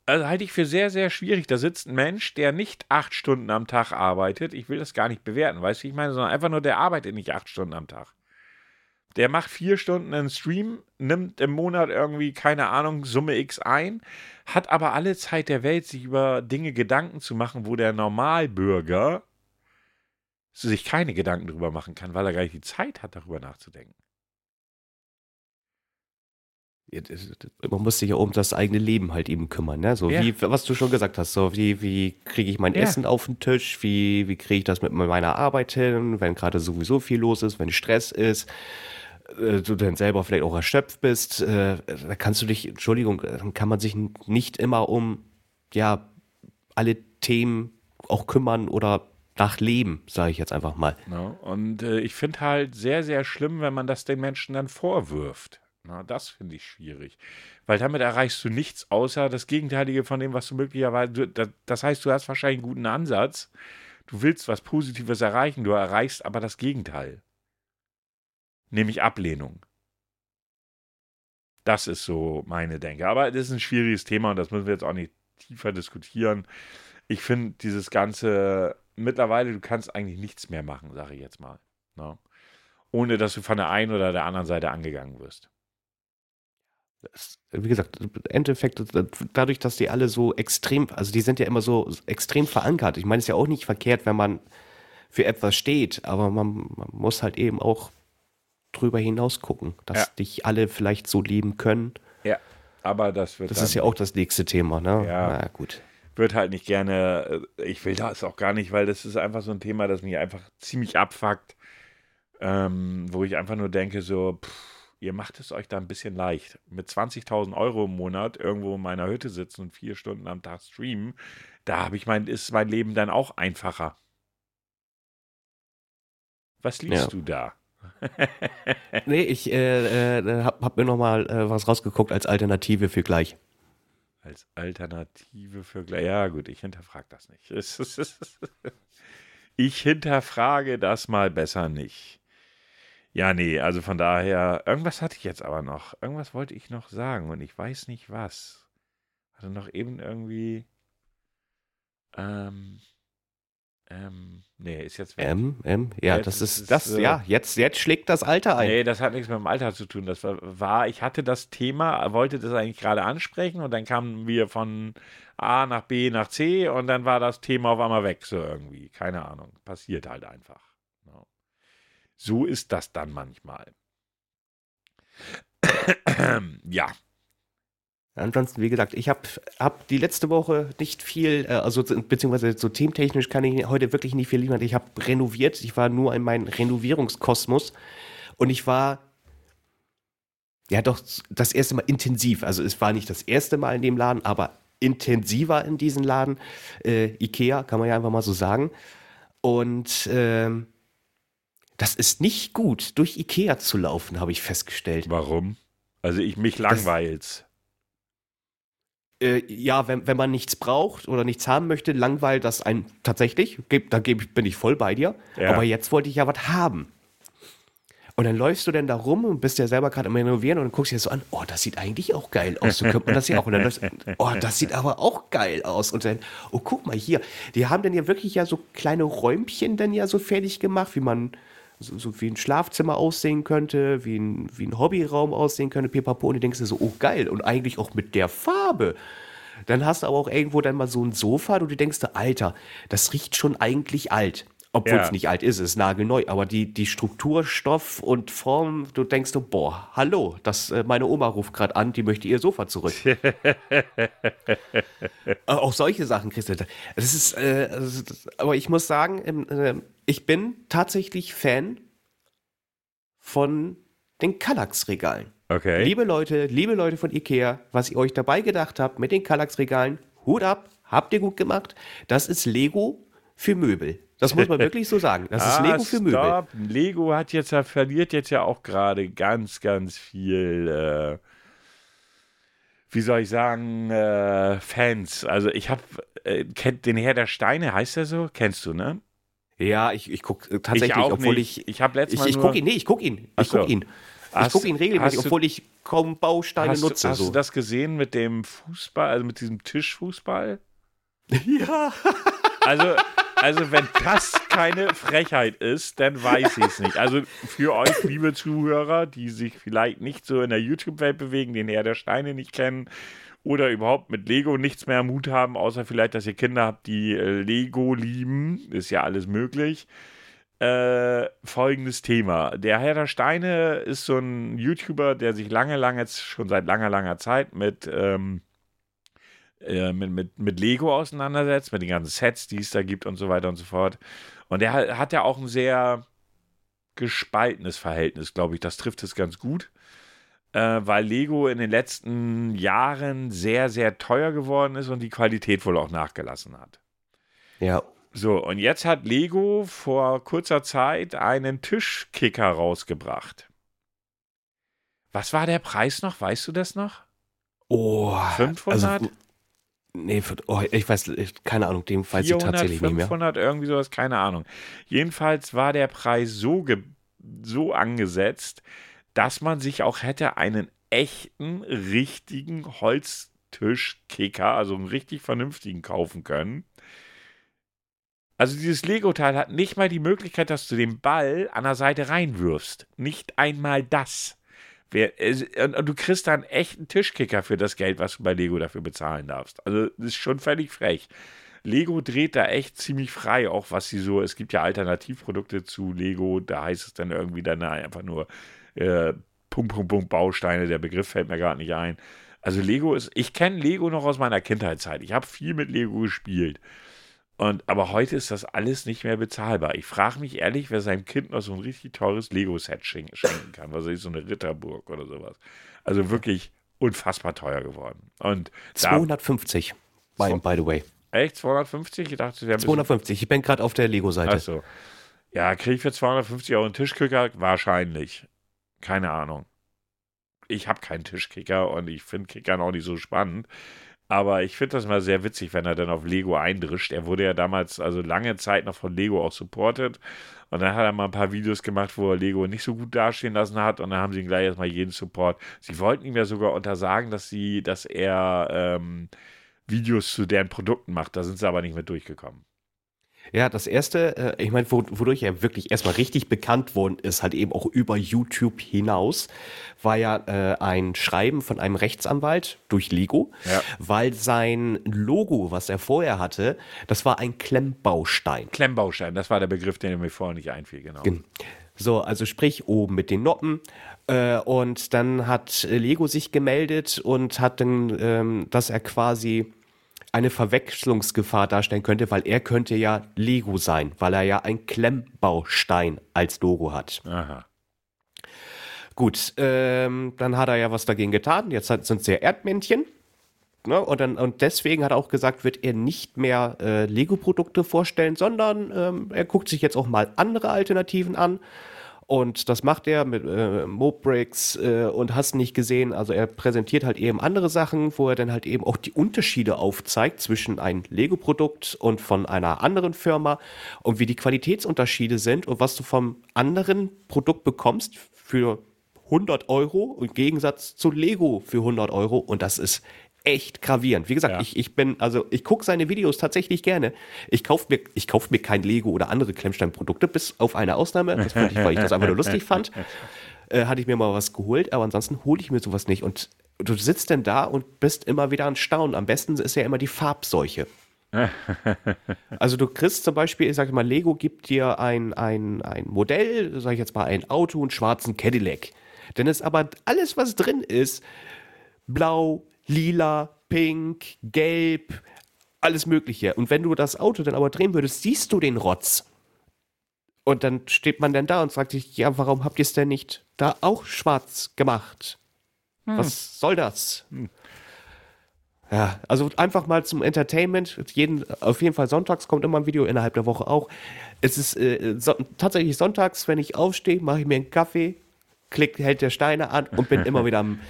Also halte ich für sehr, sehr schwierig. Da sitzt ein Mensch, der nicht acht Stunden am Tag arbeitet. Ich will das gar nicht bewerten, weißt du, ich meine, sondern einfach nur, der arbeitet nicht acht Stunden am Tag. Der macht vier Stunden einen Stream, nimmt im Monat irgendwie, keine Ahnung, Summe X ein, hat aber alle Zeit der Welt, sich über Dinge Gedanken zu machen, wo der Normalbürger sich keine Gedanken drüber machen kann, weil er gar nicht die Zeit hat, darüber nachzudenken. Man muss sich ja um das eigene Leben halt eben kümmern, ne? So ja. wie, was du schon gesagt hast, so wie, wie kriege ich mein ja. Essen auf den Tisch, wie, wie kriege ich das mit meiner Arbeit hin, wenn gerade sowieso viel los ist, wenn Stress ist, äh, du dann selber vielleicht auch erschöpft bist, äh, da kannst du dich, Entschuldigung, dann kann man sich nicht immer um, ja, alle Themen auch kümmern oder nach Leben, sage ich jetzt einfach mal. Ja, und äh, ich finde halt sehr, sehr schlimm, wenn man das den Menschen dann vorwirft. Na, das finde ich schwierig. Weil damit erreichst du nichts außer das Gegenteilige von dem, was du möglicherweise. das heißt, du hast wahrscheinlich einen guten Ansatz. Du willst was Positives erreichen, du erreichst aber das Gegenteil. Nämlich Ablehnung. Das ist so meine Denke. Aber das ist ein schwieriges Thema und das müssen wir jetzt auch nicht tiefer diskutieren. Ich finde dieses ganze mittlerweile, du kannst eigentlich nichts mehr machen, sage ich jetzt mal. Ne? Ohne dass du von der einen oder der anderen Seite angegangen wirst. Wie gesagt, im Endeffekt, dadurch, dass die alle so extrem, also die sind ja immer so extrem verankert. Ich meine, es ist ja auch nicht verkehrt, wenn man für etwas steht, aber man, man muss halt eben auch drüber hinaus gucken, dass ja. dich alle vielleicht so lieben können. Ja, aber das wird. Das ist ja auch das nächste Thema, ne? Ja, Na, gut wird halt nicht gerne, äh, ich will das auch gar nicht, weil das ist einfach so ein Thema, das mich einfach ziemlich abfuckt, ähm, wo ich einfach nur denke, so, pff, ihr macht es euch da ein bisschen leicht. Mit 20.000 Euro im Monat irgendwo in meiner Hütte sitzen und vier Stunden am Tag streamen, da habe ich mein, ist mein Leben dann auch einfacher. Was liest Ja. du da? <laughs> Nee, ich äh, äh, hab, hab mir noch mal äh, was rausgeguckt als Alternative für gleich. Als Alternative für gleich. Ja, gut, ich hinterfrage das nicht. <laughs> Ich hinterfrage das mal besser nicht. Ja, nee, also von daher, irgendwas hatte ich jetzt aber noch. Irgendwas wollte ich noch sagen und ich weiß nicht was. Hatte noch eben irgendwie. Ähm. Ähm. Nee, ist jetzt weg. M, M, ja, Ja, das das ist, das, äh, ja, jetzt, jetzt schlägt das Alter ein. Nee, das hat nichts mit dem Alter zu tun. Das war, war, ich hatte das Thema, wollte das eigentlich gerade ansprechen und dann kamen wir von A nach B nach C und dann war das Thema auf einmal weg, so irgendwie. Keine Ahnung. Passiert halt einfach. So ist das dann manchmal. <clears throat> ja, Ansonsten, wie gesagt, ich habe hab die letzte Woche nicht viel, äh, also beziehungsweise so thementechnisch kann ich heute wirklich nicht viel liefern. Ich habe renoviert, ich war nur in meinem Renovierungskosmos und ich war ja doch das erste Mal intensiv. Also es war nicht das erste Mal in dem Laden, aber intensiver in diesem Laden. Äh, Ikea, kann man ja einfach mal so sagen. Und ähm, das ist nicht gut, durch Ikea zu laufen, habe ich festgestellt. warum? Also ich mich langweilt's. Äh, ja, wenn, wenn man nichts braucht oder nichts haben möchte, langweilt das einen tatsächlich. Geb, da geb, bin ich voll bei dir. Ja. Aber jetzt wollte ich ja was haben. Und dann läufst du denn da rum und bist ja selber gerade am Renovieren und dann guckst dir das so an, oh, das sieht eigentlich auch geil aus. So könnte man das ja auch. Und dann läufst, <laughs> oh, das sieht aber auch geil aus. Und dann, oh, guck mal hier. Die haben dann ja wirklich ja so kleine Räumchen dann ja so fertig gemacht, wie man, so, so wie ein Schlafzimmer aussehen könnte, wie ein, wie ein Hobbyraum aussehen könnte, pipapo. Und du denkst dir so, oh, geil. Und eigentlich auch mit der Farbe. Dann hast du aber auch irgendwo dann mal so ein Sofa, wo du denkst, Alter, das riecht schon eigentlich alt. Obwohl Ja. es nicht alt ist, es ist nagelneu. Aber die, die Struktur, Stoff und Form, du denkst du, boah, hallo, das, äh, meine Oma ruft gerade an, die möchte ihr Sofa zurück. <laughs> Äh, auch solche Sachen kriegst du. da. Das ist, äh, aber ich muss sagen, äh, ich bin tatsächlich Fan von den Kallax-Regalen. Okay. Liebe Leute, liebe Leute von Ikea, was ihr euch dabei gedacht habt mit den Kallax-Regalen, Hut ab, habt ihr gut gemacht. Das ist Lego für Möbel. Das muss man <laughs> wirklich so sagen. Das ist Ah, Lego für Möbel. stopp. Lego hat jetzt ja, verliert jetzt ja auch gerade ganz, ganz viel, äh, wie soll ich sagen, äh, Fans. Also ich habe, äh, kennt den Herr der Steine, heißt er so? Kennst du, ne? Ja, ich, ich gucke tatsächlich, ich auch obwohl nicht. ich. Ich habe letztes Ich, Mal ich gucke ihn, nee, ich gucke ihn. Ich gucke so. ihn. Ich gucke ihn regelmäßig, du- obwohl ich kaum Bausteine Hast, nutze. hast so. du das gesehen mit dem Fußball, also mit diesem Tischfußball? <laughs> Ja. Also, also wenn das keine Frechheit ist, dann weiß ich es nicht. Also für euch, liebe Zuhörer, die sich vielleicht nicht so in der YouTube-Welt bewegen, den Herr der Steine nicht kennen oder überhaupt mit Lego nichts mehr am Hut haben, außer vielleicht, dass ihr Kinder habt, die äh, Lego lieben, ist ja alles möglich. Äh, folgendes Thema. Der Herr der Steine ist so ein YouTuber, der sich lange, lange, schon seit langer, langer Zeit mit ähm, äh, mit, mit, mit Lego auseinandersetzt, mit den ganzen Sets, die es da gibt und so weiter und so fort. Und er hat, ja auch ein sehr gespaltenes Verhältnis, glaube ich. Das trifft es ganz gut, äh, weil Lego in den letzten Jahren sehr, sehr teuer geworden ist und die Qualität wohl auch nachgelassen hat. Ja. So, und jetzt hat Lego vor kurzer Zeit einen Tischkicker rausgebracht. Was war der Preis noch? Weißt du das noch? Oh. 500? Also, nee, für, oh, ich weiß, ich- keine Ahnung, dem weiß ich 400, tatsächlich nicht mehr. 500, irgendwie sowas, keine Ahnung. Jedenfalls war der Preis so, so angesetzt, dass man sich auch hätte einen echten, richtigen Holztischkicker, also einen richtig vernünftigen kaufen können. Also dieses Lego-Teil hat nicht mal die Möglichkeit, dass du den Ball an der Seite reinwirfst. Nicht einmal das. Wer, du kriegst echt einen Tischkicker für das Geld, was du bei Lego dafür bezahlen darfst. Also das ist schon völlig frech. Lego dreht da echt ziemlich frei, auch was sie so, es gibt ja Alternativprodukte zu Lego, da heißt es dann irgendwie dann einfach nur äh, Punkt, Punkt, Punkt, Bausteine, der Begriff fällt mir gerade nicht ein. Also Lego ist, ich kenne Lego noch aus meiner Kindheitszeit. Ich habe viel mit Lego gespielt. Und, aber heute ist das alles nicht mehr bezahlbar. Ich frage mich ehrlich, wer seinem Kind noch so ein richtig teures Lego-Set schenken kann. Was ist so eine Ritterburg oder sowas. Also wirklich unfassbar teuer geworden. Und 250, by, so, by the way. Echt? 250? Ich dachte, wir 250. Ich bin gerade auf der Lego-Seite. Achso. Ja, kriege ich für 250 Euro einen Tischkicker? Wahrscheinlich. Keine Ahnung. Ich habe keinen Tischkicker und ich finde Kickern auch nicht so spannend. Aber ich finde das mal sehr witzig, wenn er dann auf Lego eindrischt. Er wurde ja damals, also lange Zeit noch von Lego auch supportet. Und dann hat er mal ein paar Videos gemacht, wo er Lego nicht so gut dastehen lassen hat. Und dann haben sie ihm gleich erstmal jeden Support. Sie wollten ihm ja sogar untersagen, dass sie, dass er ähm, Videos zu deren Produkten macht. Da sind sie aber nicht mehr durchgekommen. Ja, das erste, äh, ich meine, wodurch er wirklich erstmal richtig bekannt worden ist, halt eben auch über YouTube hinaus, war ja äh, ein Schreiben von einem Rechtsanwalt durch Lego, ja. weil sein Logo, was er vorher hatte, das war ein Klemmbaustein. Klemmbaustein, das war der Begriff, der mir vorher nicht einfiel, genau. Gen so, also sprich oben mit den Noppen. Äh, und dann hat Lego sich gemeldet und hat dann, ähm, dass er quasi eine Verwechslungsgefahr darstellen könnte, weil er könnte ja Lego sein, weil er ja ein Klemmbaustein als Logo hat. Aha. Gut, ähm, dann hat er ja was dagegen getan. Jetzt sind es ja Erdmännchen. Ne? Und, dann, und deswegen hat er auch gesagt, wird er nicht mehr äh, Lego-Produkte vorstellen, sondern ähm, er guckt sich jetzt auch mal andere Alternativen an. Und das macht er mit äh, Mobreaks äh, und hast nicht gesehen. Also er präsentiert halt eben andere Sachen, wo er dann halt eben auch die Unterschiede aufzeigt zwischen einem Lego-Produkt und von einer anderen Firma und wie die Qualitätsunterschiede sind und was du vom anderen Produkt bekommst für 100 Euro im Gegensatz zu Lego für 100 Euro. Und das ist echt gravierend. Wie gesagt, ja. ich, ich bin, also ich gucke seine Videos tatsächlich gerne. Ich kaufe mir, ich kauf mir kein Lego oder andere Klemmsteinprodukte, bis auf eine Ausnahme. Das fand ich, weil ich das einfach nur lustig fand. <laughs> Äh, hatte ich mir mal was geholt, aber ansonsten hole ich mir sowas nicht. Und du sitzt denn da und bist immer wieder an Staunen. Am besten ist ja immer die Farbseuche. <laughs> also du kriegst zum Beispiel, ich sage mal, Lego gibt dir ein, ein, ein Modell, sage ich jetzt mal, ein Auto, einen schwarzen Cadillac. Denn es aber alles, was drin ist, blau, lila, pink, gelb, alles Mögliche. Und wenn du das Auto dann aber drehen würdest, siehst du den Rotz. Und dann steht man dann da und fragt sich, ja, warum habt ihr es denn nicht da auch schwarz gemacht? Hm. Was soll das? Hm. Ja, also einfach mal zum Entertainment. Jeden, auf jeden Fall sonntags kommt immer ein Video, innerhalb der Woche auch. Es ist äh, so, tatsächlich sonntags, wenn ich aufstehe, mache ich mir einen Kaffee, klick, hält der Steine an und bin <laughs> immer wieder am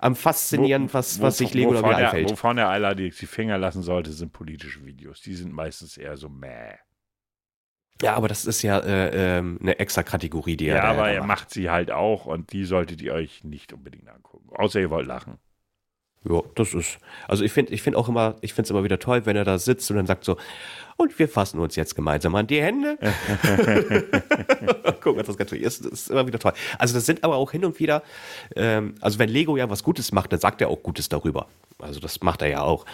am Faszinieren, was, was sich Lego da wieder einfällt. Wovon er aller die, Finger lassen sollte, sind politische Videos. Die sind meistens eher so mäh. Ja, aber das ist ja äh, äh, eine extra Kategorie, die ja, er Ja, aber er macht sie halt auch und die solltet ihr euch nicht unbedingt angucken. Außer ihr wollt lachen. Ja, das ist. Also ich finde ich find auch immer, ich finde es immer wieder toll, wenn er da sitzt und dann sagt so, und wir fassen uns jetzt gemeinsam an die Hände. <laughs> Guck, was das ganz ist. Das ist immer wieder toll. Also das sind aber auch hin und wieder, ähm, also wenn Lego ja was Gutes macht, dann sagt er auch Gutes darüber. Also das macht er ja auch.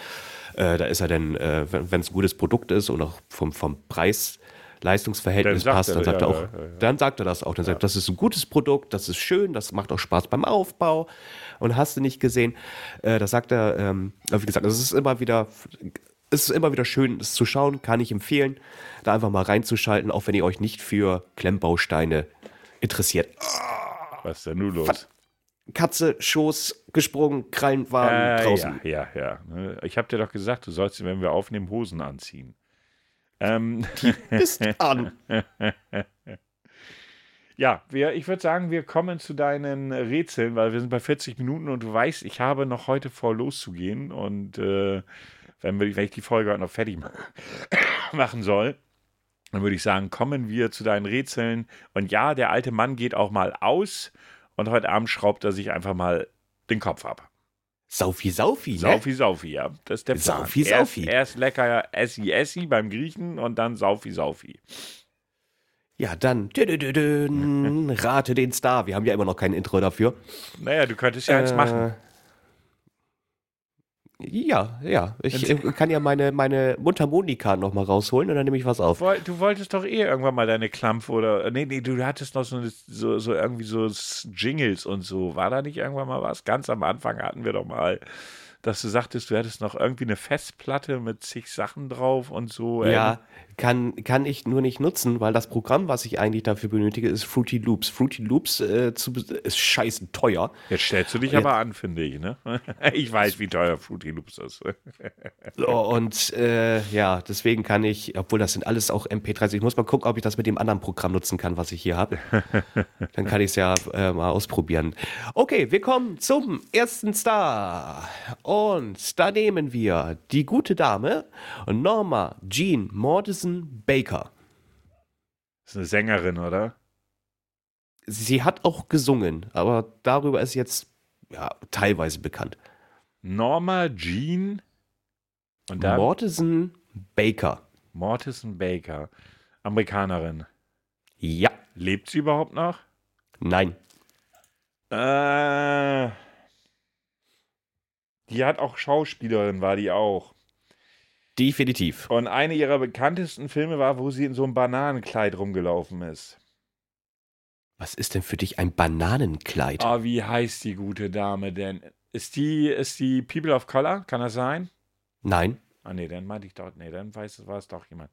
Äh, da ist er dann, äh, wenn es ein gutes Produkt ist und auch vom, vom Preis. Leistungsverhältnis dann passt, dann sagt er, ja, auch, ja, ja, dann sagt er das auch. Dann sagt, das ist ein gutes Produkt, das ist schön, das macht auch Spaß beim Aufbau und hast du nicht gesehen. Äh, das sagt er, ähm, wie gesagt, es ist immer wieder es ist immer wieder schön, es zu schauen, kann ich empfehlen, da einfach mal reinzuschalten, auch wenn ihr euch nicht für Klemmbausteine interessiert. Was ist denn nun los? Katze, Schoß, gesprungen, Krallen waren äh, draußen. Ja, ja, ja. Ich habe dir doch gesagt, du sollst, wenn wir aufnehmen, Hosen anziehen. Ähm. Die ist <laughs> an. ja, wir, ich würde sagen, wir kommen zu deinen Rätseln, weil wir sind bei 40 Minuten und du weißt, ich habe noch heute vor loszugehen und äh, wenn, wir, wenn ich die Folge noch fertig <coughs> machen soll, dann würde ich sagen, kommen wir zu deinen Rätseln. Und ja, der alte Mann geht auch mal aus und heute Abend schraubt er sich einfach mal den Kopf ab. Saufi, Saufi, ne? Saufi, Saufi, ja. Das ist der Plan. Saufi, Saufi. Erst, erst lecker Essi, Essi beim Griechen und dann Saufi, Saufi. Ja, dann <laughs> rate den Star. Wir haben ja immer noch kein Intro dafür. Naja, du könntest ja äh, eins machen. Ja, ja. Ich äh, kann ja meine, meine Mundharmonika nochmal rausholen und dann nehme ich was auf. Du wolltest doch eh irgendwann mal deine Klampf oder. Nee, nee, du hattest noch so, so, so irgendwie so Jingles und so. War da nicht irgendwann mal was? Ganz am Anfang hatten wir doch mal dass du sagtest, du hättest noch irgendwie eine Festplatte mit zig Sachen drauf und so. Ja, kann, kann ich nur nicht nutzen, weil das Programm, was ich eigentlich dafür benötige, ist Fruity Loops. Fruity Loops äh, zu, ist scheiße teuer. Jetzt stellst du dich aber an, finde ich, ne? <laughs> Ich weiß, wie teuer Fruity Loops ist. <laughs> So, und äh, ja, deswegen kann ich, obwohl das sind alles auch MP3, ich muss mal gucken, ob ich das mit dem anderen Programm nutzen kann, was ich hier habe. <laughs> Dann kann ich es ja äh, mal ausprobieren. Okay, wir kommen zum ersten Star. Und da nehmen wir die gute Dame Norma Jean Mortison Baker. Das ist eine Sängerin, oder? Sie hat auch gesungen, aber darüber ist jetzt ja, teilweise bekannt. Norma Jean und dann Mortison Baker. Mortison Baker. Amerikanerin. Ja. Lebt sie überhaupt noch? Nein. Äh, die hat auch Schauspielerin, war die auch. Definitiv. Und eine ihrer bekanntesten Filme war, wo sie in so einem Bananenkleid rumgelaufen ist. Was ist denn für dich ein Bananenkleid? Ah, oh, wie heißt die gute Dame denn? Ist die, ist die People of Color? Kann das sein? Nein. Ah, nee, dann meinte ich doch, nee, dann weiß es, war es doch jemand.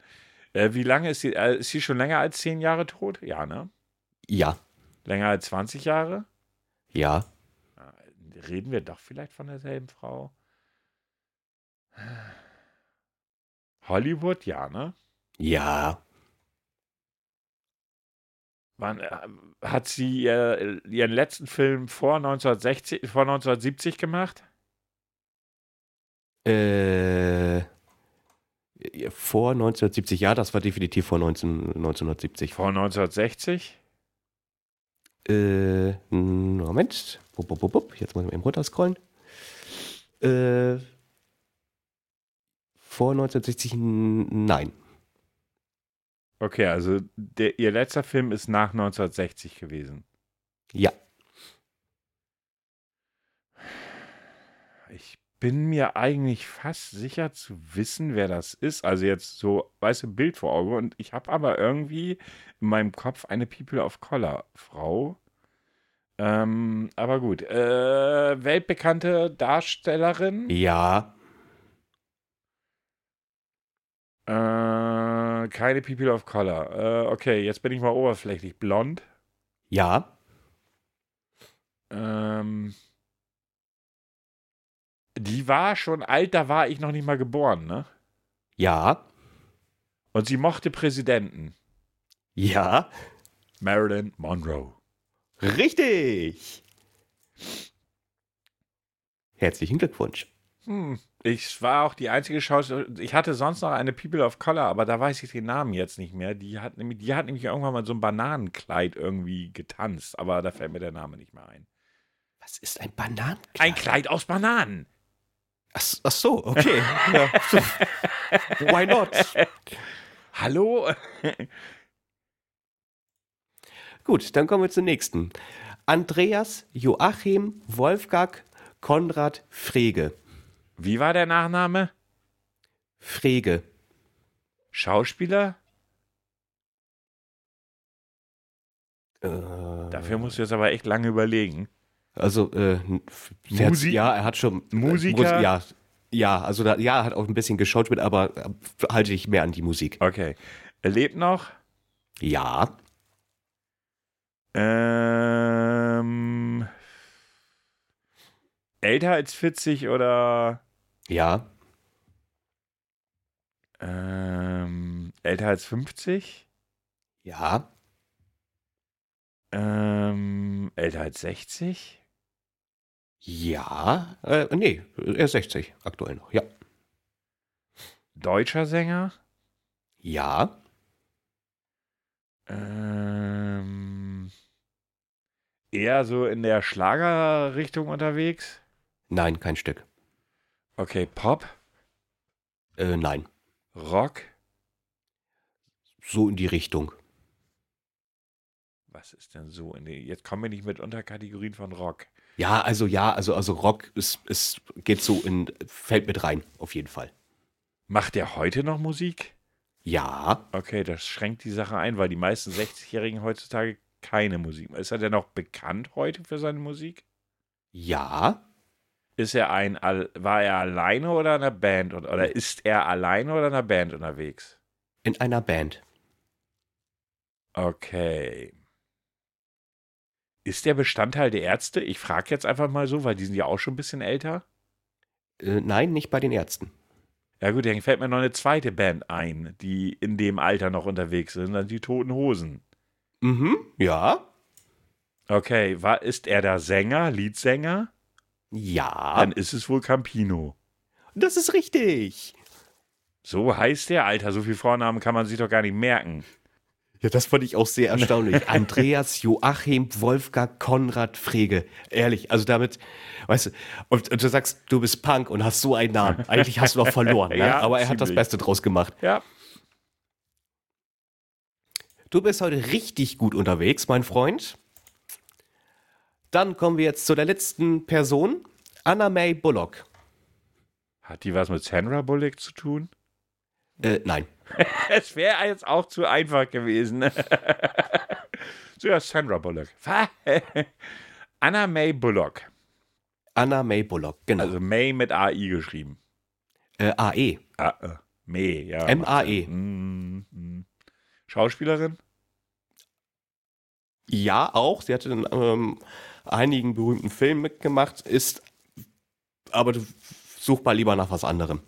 Äh, wie lange ist sie? Äh, ist sie schon länger als zehn Jahre tot? Ja, ne? Ja. Länger als 20 Jahre? Ja. Reden wir doch vielleicht von derselben Frau? Hollywood, ja, ne? Ja. Wann, äh, hat sie ihr, ihren letzten Film vor, 1960, vor 1970 gemacht? Äh, vor 1970, ja, das war definitiv vor 19, 1970. Vor 1960? Äh, Moment. Bup, bup, bup, Jetzt muss ich mal eben runterscrollen. Äh, vor 1960, nein. Okay, also der, ihr letzter Film ist nach 1960 gewesen. Ja. Ich bin mir eigentlich fast sicher zu wissen, wer das ist. Also jetzt so, weiße Bild vor Augen. Und ich habe aber irgendwie in meinem Kopf eine People of Color Frau. Ähm, aber gut. Äh, weltbekannte Darstellerin. Ja. Äh, keine People of Color. Äh, okay, jetzt bin ich mal oberflächlich. Blond. Ja. Ähm, die war schon alt, da war ich noch nicht mal geboren, ne? Ja. Und sie mochte Präsidenten. Ja. Marilyn Monroe. Richtig. Herzlichen Glückwunsch. Hm. Ich war auch die einzige Schauspielerin. Ich hatte sonst noch eine People of Color, aber da weiß ich den Namen jetzt nicht mehr. Die hat, nämlich, die hat nämlich irgendwann mal so ein Bananenkleid irgendwie getanzt, aber da fällt mir der Name nicht mehr ein. Was ist ein Bananenkleid? Ein Kleid aus Bananen. Ach, ach so, okay. ja. Why not? Hallo? Gut, dann kommen wir zum nächsten. Andreas Joachim Wolfgang Konrad Frege. Wie war der Nachname? Frege. Schauspieler? Äh, Dafür musst du jetzt aber echt lange überlegen. Also, äh, Musik? ja, er hat schon. Musiker? Äh, ja, ja, also da, ja, er hat auch ein bisschen geschauspielt, aber äh, halte ich mehr an die Musik. Okay. Er lebt noch? Ja. Ähm, älter als 40 oder? Ja. Ähm, älter als 50? Ja. Ähm, älter als 60? Ja. Äh, nee, er ist 60 aktuell noch, ja. Deutscher Sänger? Ja. Ähm, eher so in der Schlagerrichtung unterwegs? Nein, kein Stück. Okay, Pop? Äh, nein. Rock? So in die Richtung. Was ist denn so in die. Jetzt kommen wir nicht mit Unterkategorien von Rock. Ja, also ja, also, also Rock ist, ist, geht so in, fällt mit rein, auf jeden Fall. Macht er heute noch Musik? Ja. Okay, das schränkt die Sache ein, weil die meisten 60-Jährigen heutzutage keine Musik. Ist er denn noch bekannt heute für seine Musik? Ja. Ist er ein, war er alleine oder in einer Band? Oder, oder ist er alleine oder in einer Band unterwegs? In einer Band. Okay. Ist der Bestandteil der Ärzte? Ich frage jetzt einfach mal so, weil die sind ja auch schon ein bisschen älter. Äh, nein, nicht bei den Ärzten. Ja gut, dann fällt mir noch eine zweite Band ein, die in dem Alter noch unterwegs sind, dann die Toten Hosen. Mhm, ja. Okay, war, ist er der Sänger, Leadsänger? Ja. Dann ist es wohl Campino. das ist richtig. So heißt der, Alter, so viele Vornamen kann man sich doch gar nicht merken. Ja, das fand ich auch sehr erstaunlich. <laughs> Andreas, Joachim, Wolfgang, Konrad, Frege. Ehrlich, also damit, weißt du, und, und du sagst, du bist Punk und hast so einen Namen. Eigentlich hast du doch verloren, ne? <laughs> Ja, aber er hat das ziemlich. Beste draus gemacht. Ja. Du bist heute richtig gut unterwegs, mein Freund. Dann kommen wir jetzt zu der letzten Person, Anna May Bullock. Hat die was mit Sandra Bullock zu tun? Äh, nein. <laughs> Es wäre jetzt auch zu einfach gewesen. so, <laughs> ja, Sandra Bullock. Anna May Bullock. Anna May Bullock, genau. Also May mit AI geschrieben. äh, AE. Ah, äh, May, ja. M-A-E. Mm, mm. Schauspielerin? Ja, auch. Sie hatte in ähm, einigen berühmten Filmen mitgemacht, ist, aber du such mal lieber nach was anderem.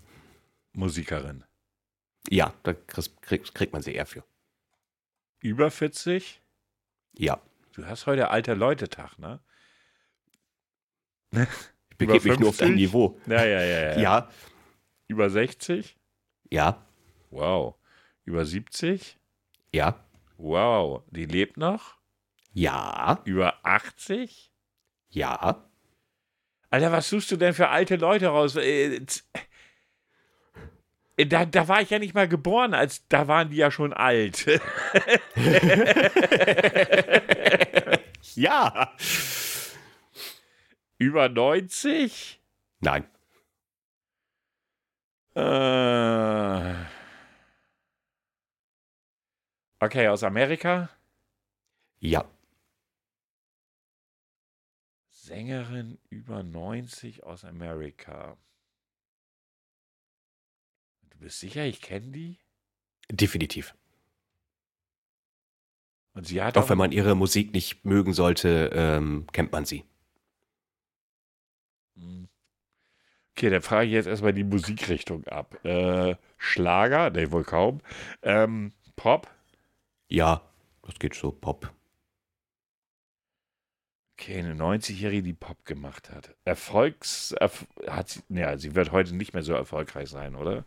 Musikerin. Ja, da kriegst- kriegt, kriegt man sie eher für. Über 40? Ja. Du hast heute alter Leute-Tag, ne? <laughs> Ich begebe mich nur auf dein 50? Niveau. Ja, ja, ja, ja. Ja, Über 60? ja, Wow. Über 70? ja, Wow. Die lebt noch? ja, Über 80? ja. Alter, was suchst du denn für alte Leute raus? Äh, Da, da war ich ja nicht mal geboren, als da waren die ja schon alt. <laughs> Ja. Über 90? Nein. Äh. Okay, aus Amerika? Ja. Sängerin über 90 aus Amerika. Du bist sicher, ich kenne die? Definitiv. Und sie hat Auch wenn man ihre Musik nicht mögen sollte, ähm, kennt man sie. Hm. Okay, dann frage ich jetzt erstmal die Musikrichtung ab. Äh, Schlager? Ne, wohl kaum. Ähm, Pop? Ja, das geht so, Pop. Okay, eine 90-Jährige, die Pop gemacht hat. Erfolgs... Erf hat sie, ja, sie wird heute nicht mehr so erfolgreich sein, oder?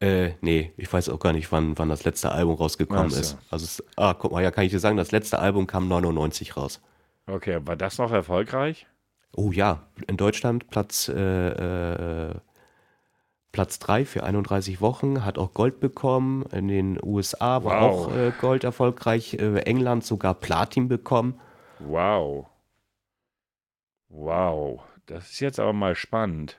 Äh, nee, ich weiß auch gar nicht, wann, wann das letzte Album rausgekommen so. ist. Also, es, ah, guck mal, ja, kann ich dir sagen, das letzte Album kam 99 raus. Okay, war das noch erfolgreich? Oh ja, in Deutschland Platz, äh, äh, Platz 3 für 31 Wochen, hat auch Gold bekommen. In den USA war Wow. auch äh, Gold erfolgreich. Äh, England sogar Platin bekommen. Wow. Wow. Das ist jetzt aber mal spannend.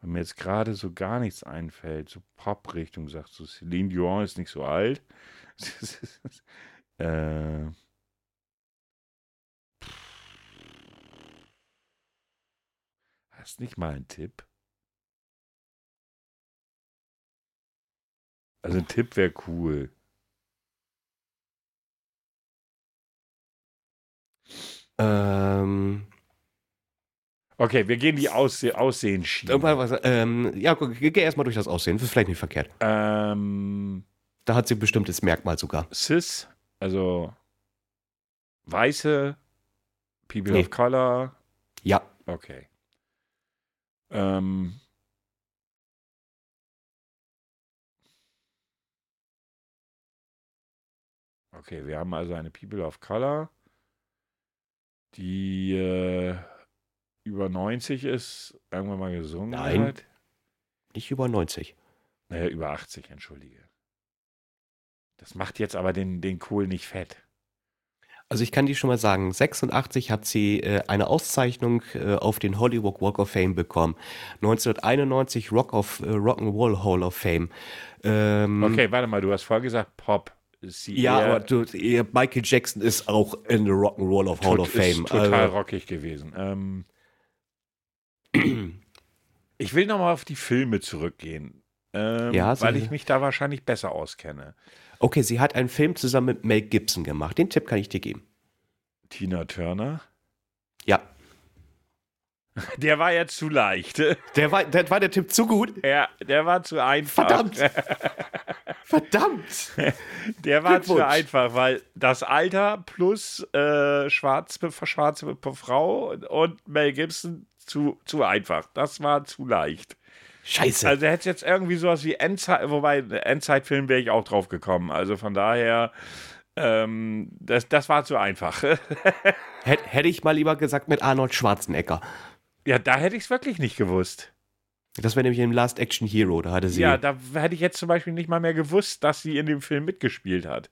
Wenn mir jetzt gerade so gar nichts einfällt, so Pop-Richtung, sagst du, Celine Dion ist nicht so alt. <laughs> äh. Hast nicht mal einen Tipp? Also ein Tipp wäre cool. Ähm, Okay, wir gehen die Ausse was, ähm, ja, guck, geh geh erstmal durch das Aussehen. Das ist vielleicht nicht verkehrt. Ähm, Da hat sie ein bestimmtes Merkmal sogar. Cis, also weiße, People Nee. of Color, Ja, okay. Ähm, okay, wir haben also eine People of Color, die äh, über 90 ist, irgendwann mal gesungen Nein. hat. nicht über 90. Naja, über 80, entschuldige. Das macht jetzt aber den, den Kohl nicht fett. Also ich kann dir schon mal sagen, 86 hat sie äh, eine Auszeichnung äh, auf den Hollywood Walk of Fame bekommen. 1991 Rock of äh, Rock'n'Roll Hall of Fame. Ähm, Okay, warte mal, du hast vorher gesagt Pop. Sie Ja, aber du, ihr Michael Jackson ist auch in der Rock'n'Roll of Hall of Fame. Ist total Also, rockig gewesen. Ähm, Ich will nochmal auf die Filme zurückgehen, ähm, Ja, weil ich mich da wahrscheinlich besser auskenne. Okay, sie hat einen Film zusammen mit Mel Gibson gemacht. Den Tipp kann ich dir geben. Tina Turner. Ja. <laughs> Der war ja zu leicht. <laughs> Der war, der, war der Tipp zu gut? Ja, der war zu einfach. Verdammt! <laughs> Verdammt! Der war zu einfach, weil das Alter plus äh, schwarze, schwarze Frau und Mel Gibson zu, zu einfach. Das war zu leicht. Scheiße. Also hätte jetzt irgendwie sowas wie Endzeit, wobei Endzeitfilm wäre ich auch drauf gekommen. Also von daher, ähm, das, das war zu einfach. <laughs> Hätt, hätte ich mal lieber gesagt mit Arnold Schwarzenegger. ja, da hätte ich es wirklich nicht gewusst. Das wäre nämlich im Last Action Hero. Da hatte sie. Ja, da hätte ich jetzt zum Beispiel nicht mal mehr gewusst, dass sie in dem Film mitgespielt hat.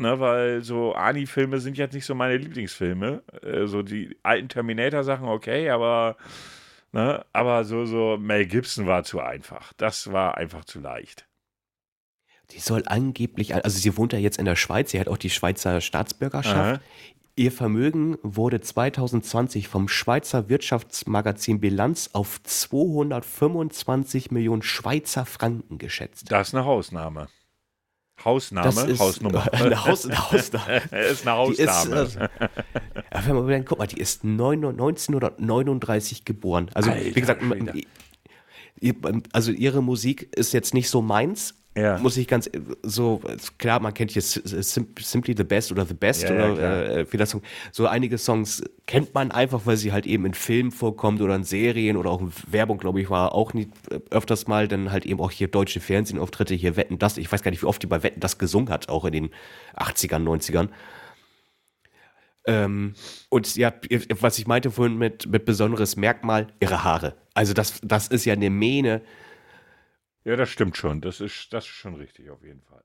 Ne, weil so Ani-Filme sind jetzt nicht so meine Lieblingsfilme. Äh, so die alten Terminator-Sachen, okay, aber, ne, aber so, so Mel Gibson war zu einfach. Das war einfach zu leicht. Die soll angeblich, also sie wohnt ja jetzt in der Schweiz, sie hat auch die Schweizer Staatsbürgerschaft. Aha. Ihr Vermögen wurde 2020 vom Schweizer Wirtschaftsmagazin Bilanz auf 225 Millionen Schweizer Franken geschätzt. Das ist eine Hausnahme. Hausname, Das ist Hausnummer. <laughs> Eine, Haus, eine Hausnahme. <laughs> ist eine Die ist, Hausname. äh, ja, wenn man überlegt, guck mal, die ist neun- 1939 geboren. Also, Alter wie gesagt, also ihre Musik ist jetzt nicht so meins. Ja. Muss ich ganz so, klar, man kennt hier Sim- Simply the Best oder The Best Ja, ja, oder klar. äh, wie das so, einige Songs kennt man einfach, weil sie halt eben in Filmen vorkommt oder in Serien oder auch in Werbung, glaube ich, war auch äh, öfters mal, dann halt eben auch hier deutsche Fernsehauftritte, hier Wetten das, ich weiß gar nicht, wie oft die bei Wetten das gesungen hat, auch in den 80ern, 90ern. Ähm, und ja, was ich meinte vorhin mit, mit besonderes Merkmal, ihre Haare. Also das, das ist ja eine Mähne. Ja, das stimmt schon. Das ist, das ist schon richtig auf jeden Fall.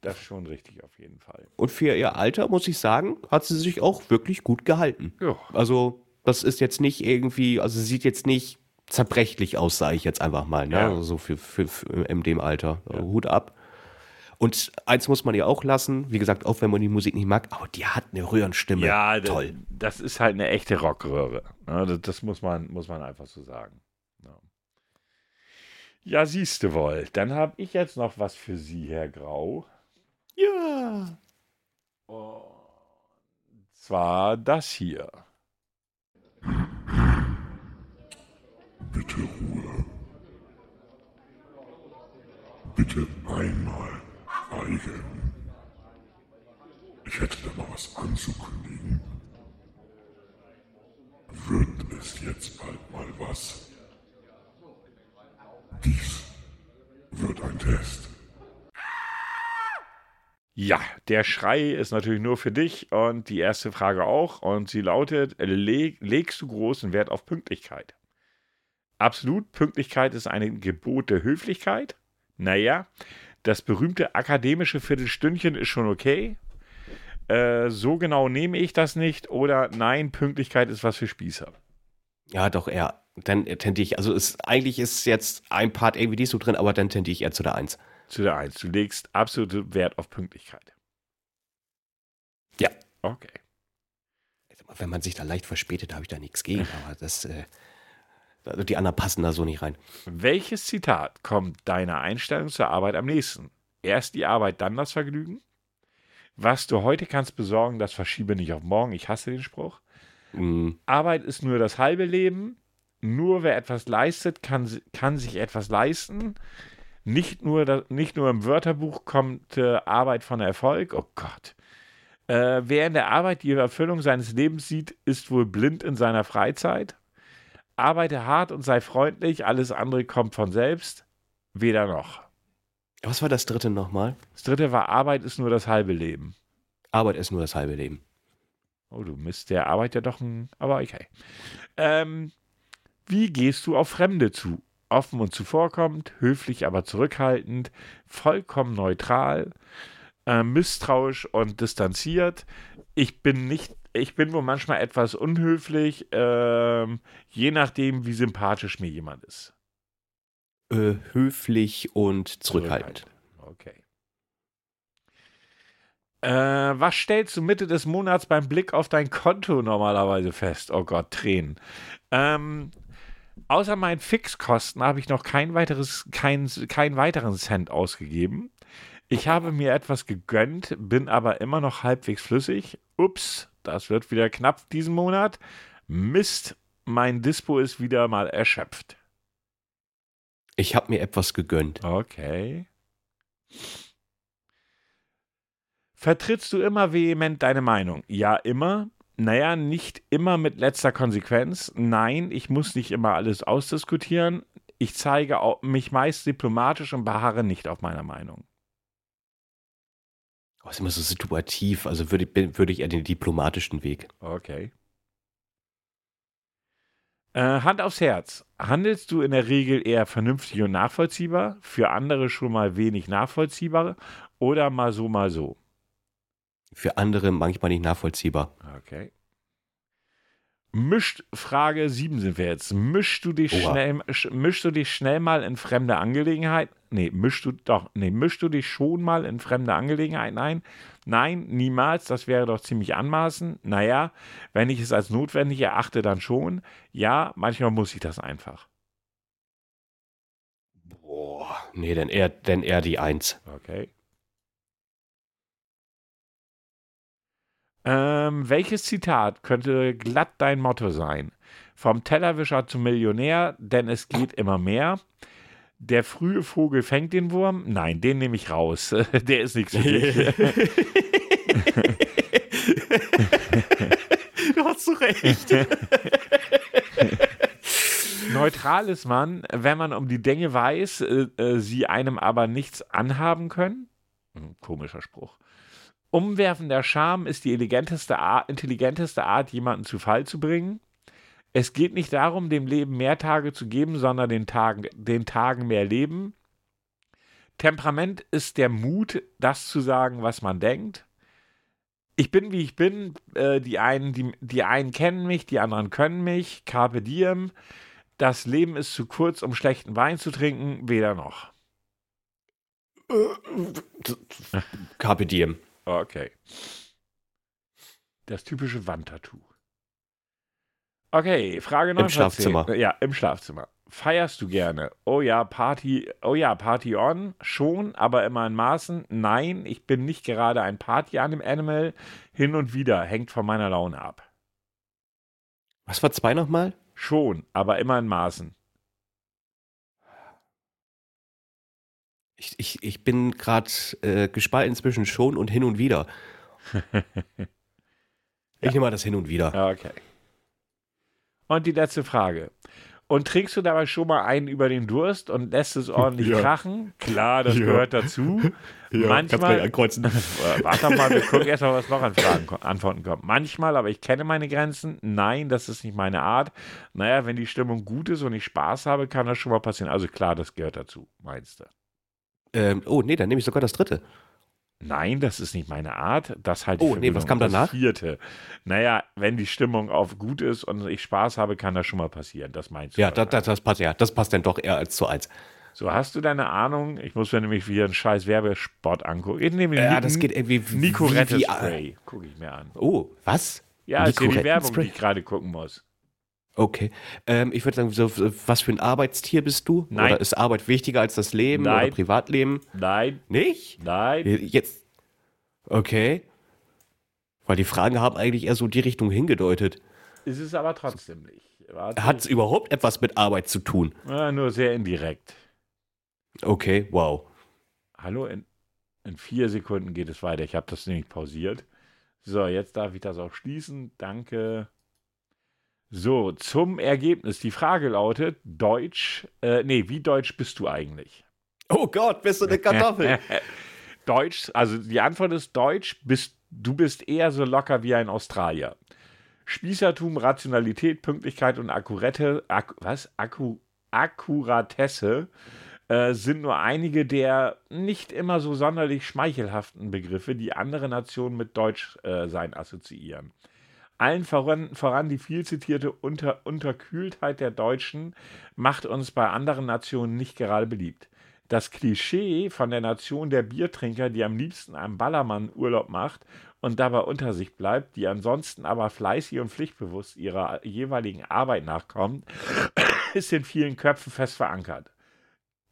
Das ist schon richtig auf jeden Fall. Und für ihr Alter, muss ich sagen, hat sie sich auch wirklich gut gehalten. Ja. Also das ist jetzt nicht irgendwie, also sie sieht jetzt nicht zerbrechlich aus, sage ich jetzt einfach mal, ne? Ja. Also so für, für, für in dem Alter. Hut ab. Und eins muss man ihr auch lassen, wie gesagt, auch wenn man die Musik nicht mag, aber die hat eine Röhrenstimme. Ja, toll. Das ist halt eine echte Rockröhre. Ja, das, das muss, man, muss man einfach so sagen. Ja, siehst du wohl. Dann habe ich jetzt noch was für Sie, Herr Grau. Ja. Und zwar das hier. Bitte Ruhe. Bitte einmal schweigen. Ich hätte da noch was anzukündigen. Wird es jetzt bald mal was? Dies wird ein Test. Ja, der Schrei ist natürlich nur für dich und die erste Frage auch. Und sie lautet: leg, Legst du großen Wert auf Pünktlichkeit? Absolut, Pünktlichkeit ist ein Gebot der Höflichkeit. Naja, das berühmte akademische Viertelstündchen ist schon okay. Äh, so genau nehme ich das nicht. Oder nein, Pünktlichkeit ist was für Spießer. Ja, doch, eher. Dann tendiere ich, also ist, eigentlich ist jetzt ein Part irgendwie nicht so drin, aber dann tendiere ich eher zu der Eins. Zu der Eins. Du legst absoluten Wert auf Pünktlichkeit. Ja. Okay. Wenn man sich da leicht verspätet, habe ich da nichts gegen, <laughs> aber das, äh, also die anderen passen da so nicht rein. Welches Zitat kommt deiner Einstellung zur Arbeit am nächsten? Erst die Arbeit, dann das Vergnügen? Was du heute kannst besorgen, das verschiebe nicht auf morgen. Ich hasse den Spruch. Mm, Arbeit ist nur das halbe Leben. Nur wer etwas leistet, kann, kann sich etwas leisten. Nicht nur, nicht nur im Wörterbuch kommt äh, Arbeit von Erfolg. Oh Gott. Äh, wer in der Arbeit die Erfüllung seines Lebens sieht, ist wohl blind in seiner Freizeit. Arbeite hart und sei freundlich, alles andere kommt von selbst. Weder noch. Was war das dritte nochmal? Das dritte war, Arbeit ist nur das halbe Leben. Arbeit ist nur das halbe Leben. Oh, du misst der Arbeit ja doch ein. Aber okay. Ähm, wie gehst du auf Fremde zu? Offen und zuvorkommend, höflich aber zurückhaltend, vollkommen neutral, äh, misstrauisch und distanziert. Ich bin nicht, ich bin wohl manchmal etwas unhöflich, ähm, je nachdem, wie sympathisch mir jemand ist. Äh, höflich und zurückhaltend. Okay. Äh, was stellst du Mitte des Monats beim Blick auf dein Konto normalerweise fest? Oh Gott, Tränen. Ähm, Außer meinen Fixkosten habe ich noch kein weiteres, kein, keinen weiteren Cent ausgegeben. Ich habe mir etwas gegönnt, bin aber immer noch halbwegs flüssig. Ups, das wird wieder knapp diesen Monat. Mist, mein Dispo ist wieder mal erschöpft. Ich habe mir etwas gegönnt. Okay. Vertrittst du immer vehement deine Meinung? Ja, immer. Naja, nicht immer mit letzter Konsequenz. Nein, ich muss nicht immer alles ausdiskutieren. Ich zeige mich meist diplomatisch und beharre nicht auf meiner Meinung. Oh, ist immer so situativ. Also würde, ich- würde ich eher den diplomatischen Weg. Okay. Äh, Hand aufs Herz. Handelst du in der Regel eher vernünftig und nachvollziehbar, für andere schon mal wenig nachvollziehbar oder mal so, mal so? Für andere manchmal nicht nachvollziehbar. Okay. Mischt, Frage 7 sind wir jetzt. Mischst du dich Oha. schnell, sch- mischst du dich schnell mal in fremde Angelegenheiten? Nee, mischst du doch, nee, mischst du dich schon mal in fremde Angelegenheiten ein? Nein, niemals, das wäre doch ziemlich anmaßend. Naja, wenn ich es als notwendig erachte, dann schon. Ja, manchmal muss ich das einfach. Boah. Nee, dann eher, dann eher die Eins. Okay. Ähm, welches Zitat könnte glatt dein Motto sein? Vom Tellerwischer zum Millionär, denn es geht immer mehr. Der frühe Vogel fängt den Wurm. Nein, den nehme ich raus. <laughs> Der ist nichts für dich. <laughs> du hast so recht. Neutral ist man, wenn man um die Dinge weiß, äh, äh, sie einem aber nichts anhaben können. Hm, komischer Spruch. Umwerfender Charme ist die eleganteste Art, intelligenteste Art, jemanden zu Fall zu bringen. Es geht nicht darum, dem Leben mehr Tage zu geben, sondern den Tagen, den Tagen mehr Leben. Temperament ist der Mut, das zu sagen, was man denkt. Ich bin, wie ich bin. Äh, die, einen, die, die einen kennen mich, die anderen können mich. Carpe diem. Das Leben ist zu kurz, um schlechten Wein zu trinken. Weder noch. Carpe diem. Okay. Das typische Wandtattoo. Okay, Frage 9 von 10. Schlafzimmer. Ja, im Schlafzimmer. Feierst du gerne? Oh ja, Party, oh ja, Party on, schon, aber immer in Maßen. Nein, ich bin nicht gerade ein Party an dem Animal. Hin und wieder, hängt von meiner Laune ab. Was war zwei nochmal? Schon, aber immer in Maßen. Ich, ich, ich bin gerade äh, gespalten zwischen schon und hin und wieder. <laughs> Ich nehme mal das hin und wieder. Ja, Okay. Und die letzte Frage. Und trinkst du dabei schon mal einen über den Durst und lässt es ordentlich Ja. krachen? Klar, das Ja. gehört dazu. <laughs> Manchmal, ankreuzen. <laughs> Äh, Warte mal, wir gucken erst mal, was noch an Fragen, Antworten kommt. Manchmal, aber ich kenne meine Grenzen. Nein, das ist nicht meine Art. Naja, wenn die Stimmung gut ist und ich Spaß habe, kann das schon mal passieren. Also klar, das gehört dazu, meinst du? Ähm, oh, nee, dann nehme ich sogar das dritte. Nein, das ist nicht meine Art. Das halte ich Oh, für nee, was kam danach? Das vierte. Naja, wenn die Stimmung auf gut ist und ich Spaß habe, kann das schon mal passieren. Das meinst du? Ja, das, das, das passt ja. Das passt dann doch eher als zu eins. So, hast du deine Ahnung? Ich muss mir nämlich wieder einen scheiß Werbespot angucken. Ich nehme Ja, das geht irgendwie wie- Nico wie- Rette wie- Spray. Gucke ich mir an. Oh, was? Ja, ist hier die Werbung, Rettenspray? die ich gerade gucken muss. Okay. Ähm, ich würde sagen, so, was für ein Arbeitstier bist du? Nein. Oder ist Arbeit wichtiger als das Leben Nein. oder Privatleben? Nein, Nicht? nein. Jetzt. Okay. Weil die Fragen haben eigentlich eher so die Richtung hingedeutet. Ist es aber trotzdem nicht. Hat es überhaupt etwas mit Arbeit zu tun? Ja, nur sehr indirekt. Okay, wow. Hallo, in, in vier Sekunden geht es weiter. Ich habe das nämlich pausiert. So, jetzt darf ich das auch schließen. Danke. So, zum Ergebnis. Die Frage lautet: Deutsch, äh, nee, wie deutsch bist du eigentlich? Oh Gott, bist du eine Kartoffel? <laughs> Deutsch, also die Antwort ist Deutsch, bist, du bist eher so locker wie ein Australier. Spießertum, Rationalität, Pünktlichkeit und Akkurate, Ak, was? Akku, Akkuratesse äh, sind nur einige der nicht immer so sonderlich schmeichelhaften Begriffe, die andere Nationen mit Deutsch äh, sein assoziieren. Allen voran, voran die viel zitierte Unter, Unterkühltheit der Deutschen macht uns bei anderen Nationen nicht gerade beliebt. Das Klischee von der Nation der Biertrinker, die am liebsten einen Ballermann Urlaub macht und dabei unter sich bleibt, die ansonsten aber fleißig und pflichtbewusst ihrer jeweiligen Arbeit nachkommt, <coughs> ist in vielen Köpfen fest verankert.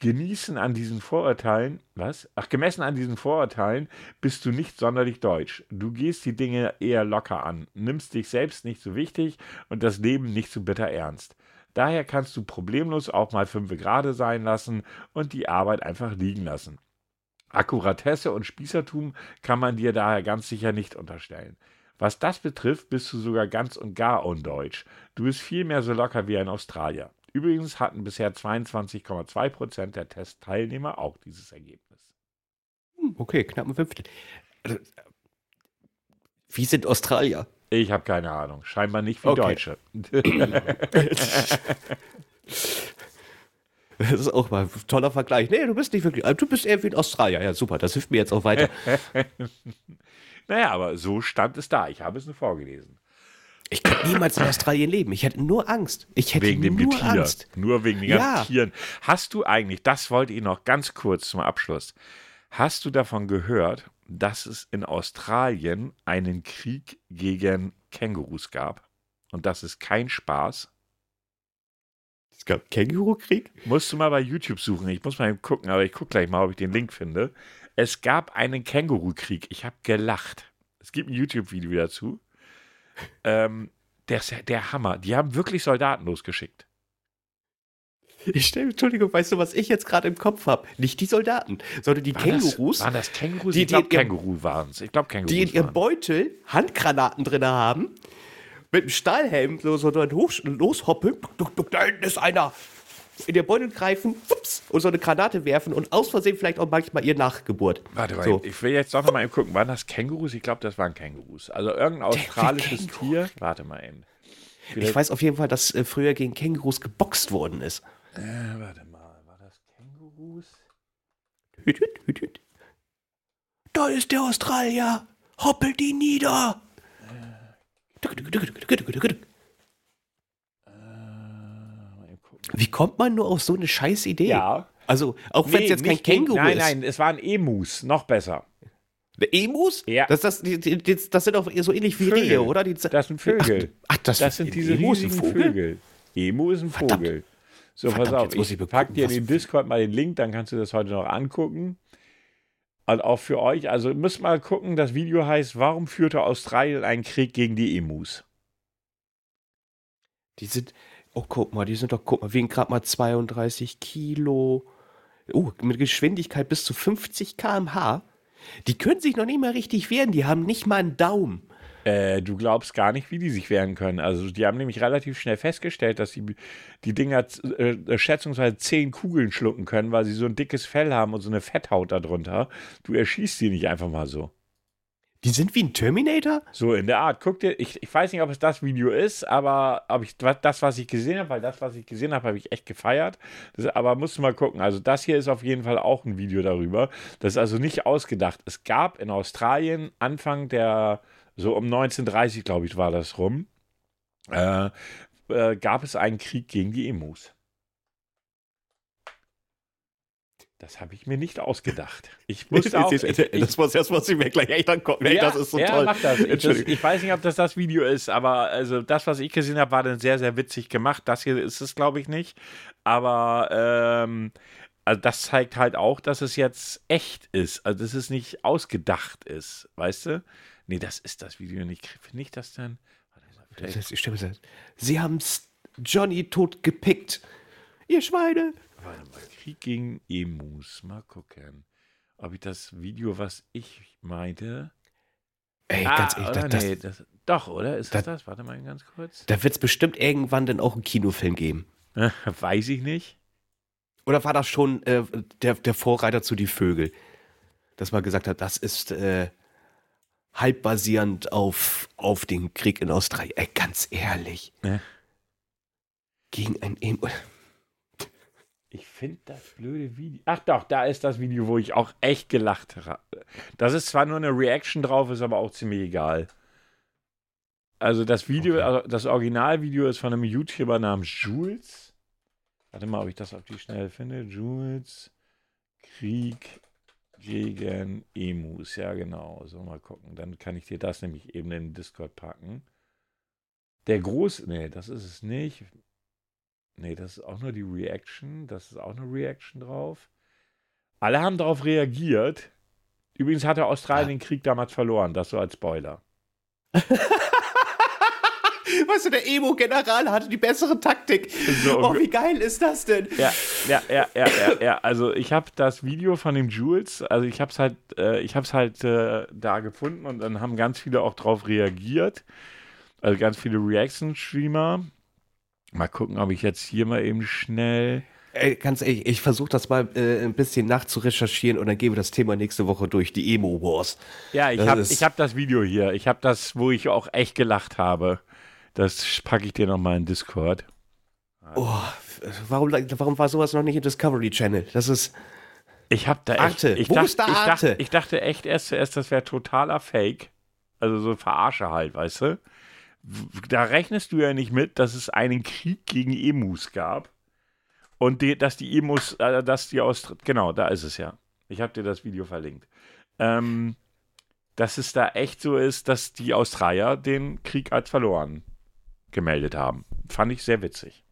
Genießen an diesen Vorurteilen, was? Ach, gemessen an diesen Vorurteilen bist du nicht sonderlich deutsch. Du gehst die Dinge eher locker an, nimmst dich selbst nicht so wichtig und das Leben nicht so bitter ernst. Daher kannst du problemlos auch mal fünf gerade sein lassen und die Arbeit einfach liegen lassen. Akkuratesse und Spießertum kann man dir daher ganz sicher nicht unterstellen. Was das betrifft, bist du sogar ganz und gar undeutsch. Du bist viel mehr so locker wie ein Australier. Übrigens hatten bisher 22,2 Prozent der Testteilnehmer auch dieses Ergebnis. Hm, Okay, knapp ein Fünftel. Also, Wie sind Australier? Ich habe keine Ahnung. Scheinbar nicht wie Okay. Deutsche. <laughs> Das ist auch mal ein toller Vergleich. Nee, du bist nicht wirklich. Du bist eher wie ein Australier. Ja, super. Das hilft mir jetzt auch weiter. <laughs> naja, aber so stand es da. Ich habe es nur vorgelesen. Ich könnte niemals in Australien leben. Ich hätte nur Angst. Ich hätte Wegen dem nur Getier. Angst. Nur wegen den Ja. ganzen Tieren. Hast du eigentlich, das wollte ich noch ganz kurz zum Abschluss, hast du davon gehört, dass es in Australien einen Krieg gegen Kängurus gab? Und das ist kein Spaß. Es gab Känguru-Krieg? Musst du mal bei YouTube suchen. Ich muss mal gucken, aber ich gucke gleich mal, ob ich den Link finde. Es gab einen Kängurukrieg. Ich habe gelacht. Es gibt ein YouTube-Video dazu. Ähm, der, der Hammer. Die haben wirklich Soldaten losgeschickt. Ich stelle, Entschuldigung, weißt du, was ich jetzt gerade im Kopf habe? Nicht die Soldaten, sondern die War Kängurus, Das, waren das Kängurus? Die- ich glaube, Känguru waren es. Ich glaube, Kängurus. die in ihrem. Beutel Handgranaten drin haben, mit einem Stahlhelm so, so hoch, duck, da hinten ist einer. In der Beutel greifen, ups, und so eine Granate werfen und aus Versehen vielleicht auch manchmal ihr Nachgeburt. Warte mal, So. ich will jetzt doch noch mal eben gucken. Waren das Kängurus? Ich glaube, das waren Kängurus. Also irgendein australisches. Tier. Warte mal eben. Ich weiß auf jeden Fall, dass äh, früher gegen Kängurus geboxt worden ist. Äh, warte mal, war das Kängurus? Hüt, hüt, hüt, hüt. Da ist der Australier. Hoppelt ihn nieder. Duck, Wie kommt man nur auf so eine scheiß Idee? Ja. Also, auch wenn es jetzt kein Känguru nein, ist. Nein, es waren Emus. Noch besser. Emus? Ja. Das, das, die, das sind auch so ähnlich wie Vögel. Rehe, oder? Die, Das sind Vögel. Ach, ach das, Das sind diese riesigen Vögel. Emu ist ein Verdammt. Vogel. So, Verdammt, pass auf, ich ich pack dir in den Discord mal den Link, dann kannst du das heute noch angucken. Und auch für euch, also müsst mal gucken, das Video heißt, warum führte Australien einen Krieg gegen die Emus? Die sind, oh, guck mal, die sind doch, guck mal, wiegen gerade mal 32 Kilo. Oh, mit Geschwindigkeit bis zu 50 km/h. Die können sich noch nicht mal richtig wehren, die haben nicht mal einen Daumen. Äh, du glaubst gar nicht, wie die sich wehren können. Also die haben nämlich relativ schnell festgestellt, dass die, die Dinger äh, schätzungsweise zehn Kugeln schlucken können, weil sie so ein dickes Fell haben und so eine Fetthaut darunter. Du erschießt die nicht einfach mal so. Die sind wie ein Terminator? So in der Art. Guck dir, ich, ich weiß nicht, ob es das Video ist, aber ob ich das, was ich gesehen habe, weil das, was ich gesehen habe, habe ich echt gefeiert. Das, aber musst du mal gucken. Also, das hier ist auf jeden Fall auch ein Video darüber. Das ist also nicht ausgedacht. Es gab in Australien Anfang der, so um 1930, glaube ich, war das rum, äh, äh, gab es einen Krieg gegen die Emus. Das habe ich mir nicht ausgedacht. Ich <laughs> musste auch. Ich, das muss erst muss ich mir gleich echt angucken. Ey, das ist so ja, toll. Mach das. Ich, das. Ich weiß nicht, ob das das Video ist, aber also das, was ich gesehen habe, war dann sehr, sehr witzig gemacht. Das hier ist es, glaube ich, nicht. Aber ähm, also das zeigt halt auch, dass es jetzt echt ist. Also dass es nicht ausgedacht ist. Weißt du? Nee, das ist das Video nicht. Finde ich das denn? Warte mal, Das ich stimme, Sie haben Johnny tot gepickt. Ihr Schweine. Warte mal, Krieg gegen Emus. Mal gucken, ob ich das Video, was ich meinte. Ey, ganz ah, ehrlich, oder? das, nee, das, doch, oder? Ist das das- das? Warte mal ganz kurz. da wird es bestimmt irgendwann dann auch einen Kinofilm geben. <laughs> Weiß ich nicht. Oder war das schon äh, der, der Vorreiter zu Die Vögel? Dass man gesagt hat, das ist äh, halb basierend auf, auf den Krieg in Australien. Ey, ganz ehrlich. Ja. Gegen ein Emu. Ich finde das blöde Video. Ach doch, da ist das Video, wo ich auch echt gelacht habe. Das ist zwar nur eine Reaction drauf, ist aber auch ziemlich egal. Also das Video, Okay. also das Originalvideo ist von einem YouTuber namens Jules. Warte mal, ob ich das auf die Schnelle finde. Jules Krieg gegen Emus. Ja, genau. So, mal gucken. Dann kann ich dir das nämlich eben in den Discord packen. Der große, nee, das ist es nicht. Nee, das ist auch nur die Reaction. Das ist auch eine Reaction drauf. Alle haben darauf reagiert. Übrigens hatte Australien den Krieg damals verloren. Das so als Spoiler. <laughs> Weißt du, der Emo-General hatte die bessere Taktik. So oh, wie geil ist das denn? Ja, ja, ja, ja, ja, ja. Also ich habe das Video von dem Jules, also ich habe es halt, äh, ich habe es halt äh, da gefunden und dann haben ganz viele auch drauf reagiert. Also ganz viele Reaction-Streamer. Mal gucken, ob ich jetzt hier mal eben schnell. Ey, ganz ehrlich, ich versuche das mal äh, ein bisschen nachzurecherchieren und dann gehen wir das Thema nächste Woche durch, die Emo-Wars. Ja, ich habe ich hab das Video hier. Ich habe das, wo ich auch echt gelacht habe. Das packe ich dir nochmal in Discord. Oh, warum, warum war sowas noch nicht im Discovery Channel? Das ist. Ich habe da echt, Arte. ich, Wo dacht, ist da ich, Arte? dachte, ich dachte echt erst zuerst, das wäre totaler Fake. Also so Verarsche halt, weißt du? Da rechnest du ja nicht mit, dass es einen Krieg gegen Emus gab. Und die, dass die Emus, äh, dass die aus, genau, da ist es ja. Ich habe dir das Video verlinkt. Ähm, dass es da echt so ist, dass die Australier den Krieg als verloren gemeldet haben. Fand ich sehr witzig.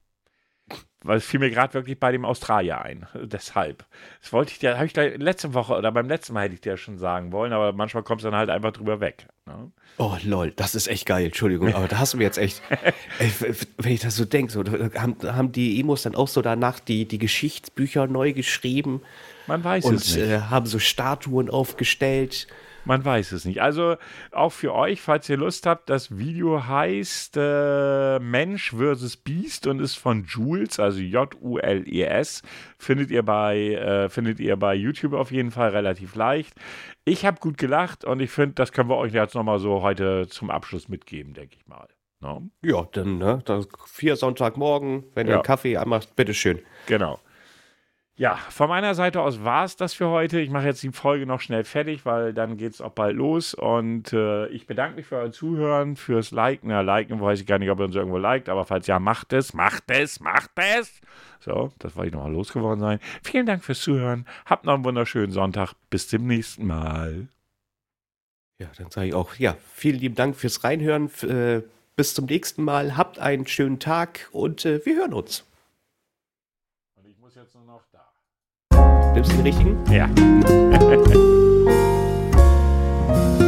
Weil es fiel mir gerade wirklich bei dem Australier ein. Deshalb. Das wollte ich dir, habe ich da letzte Woche oder beim letzten Mal hätte ich dir schon sagen wollen, aber manchmal kommst du dann halt einfach drüber weg. Ne? Oh, lol, das ist echt geil. Entschuldigung, aber da hast du mir jetzt echt. <laughs> Ey, wenn ich das so denke, so, haben, haben die Emos dann auch so danach die, die Geschichtsbücher neu geschrieben Man weiß und es nicht. äh, haben so Statuen aufgestellt. Man weiß es nicht. Also auch für euch, falls ihr Lust habt, das Video heißt äh, Mensch vs. Beast und ist von Jules, also J-U-L-E-S. Findet ihr bei äh, findet ihr bei YouTube auf jeden Fall relativ leicht. Ich habe gut gelacht und ich finde, das können wir euch jetzt nochmal so heute zum Abschluss mitgeben, denke ich mal. Ne? Ja, dann, ne? Vier Sonntagmorgen, wenn ihr Ja. einen Kaffee anmacht, bitteschön. Genau. Ja, von meiner Seite aus war es das für heute. Ich mache jetzt die Folge noch schnell fertig, weil dann geht es auch bald los. Und äh, ich bedanke mich für euer Zuhören, fürs Liken. Ja, liken weiß ich gar nicht, ob ihr uns irgendwo liked, aber falls ja, macht es, macht es, macht es. So, das wollte ich nochmal losgeworden sein. Vielen Dank fürs Zuhören. Habt noch einen wunderschönen Sonntag. Bis zum nächsten Mal. Ja, dann sage ich auch, ja, vielen lieben Dank fürs Reinhören. Äh, bis zum nächsten Mal. Habt einen schönen Tag und äh, wir hören uns. Nimmst du den richtigen? Ja. <laughs>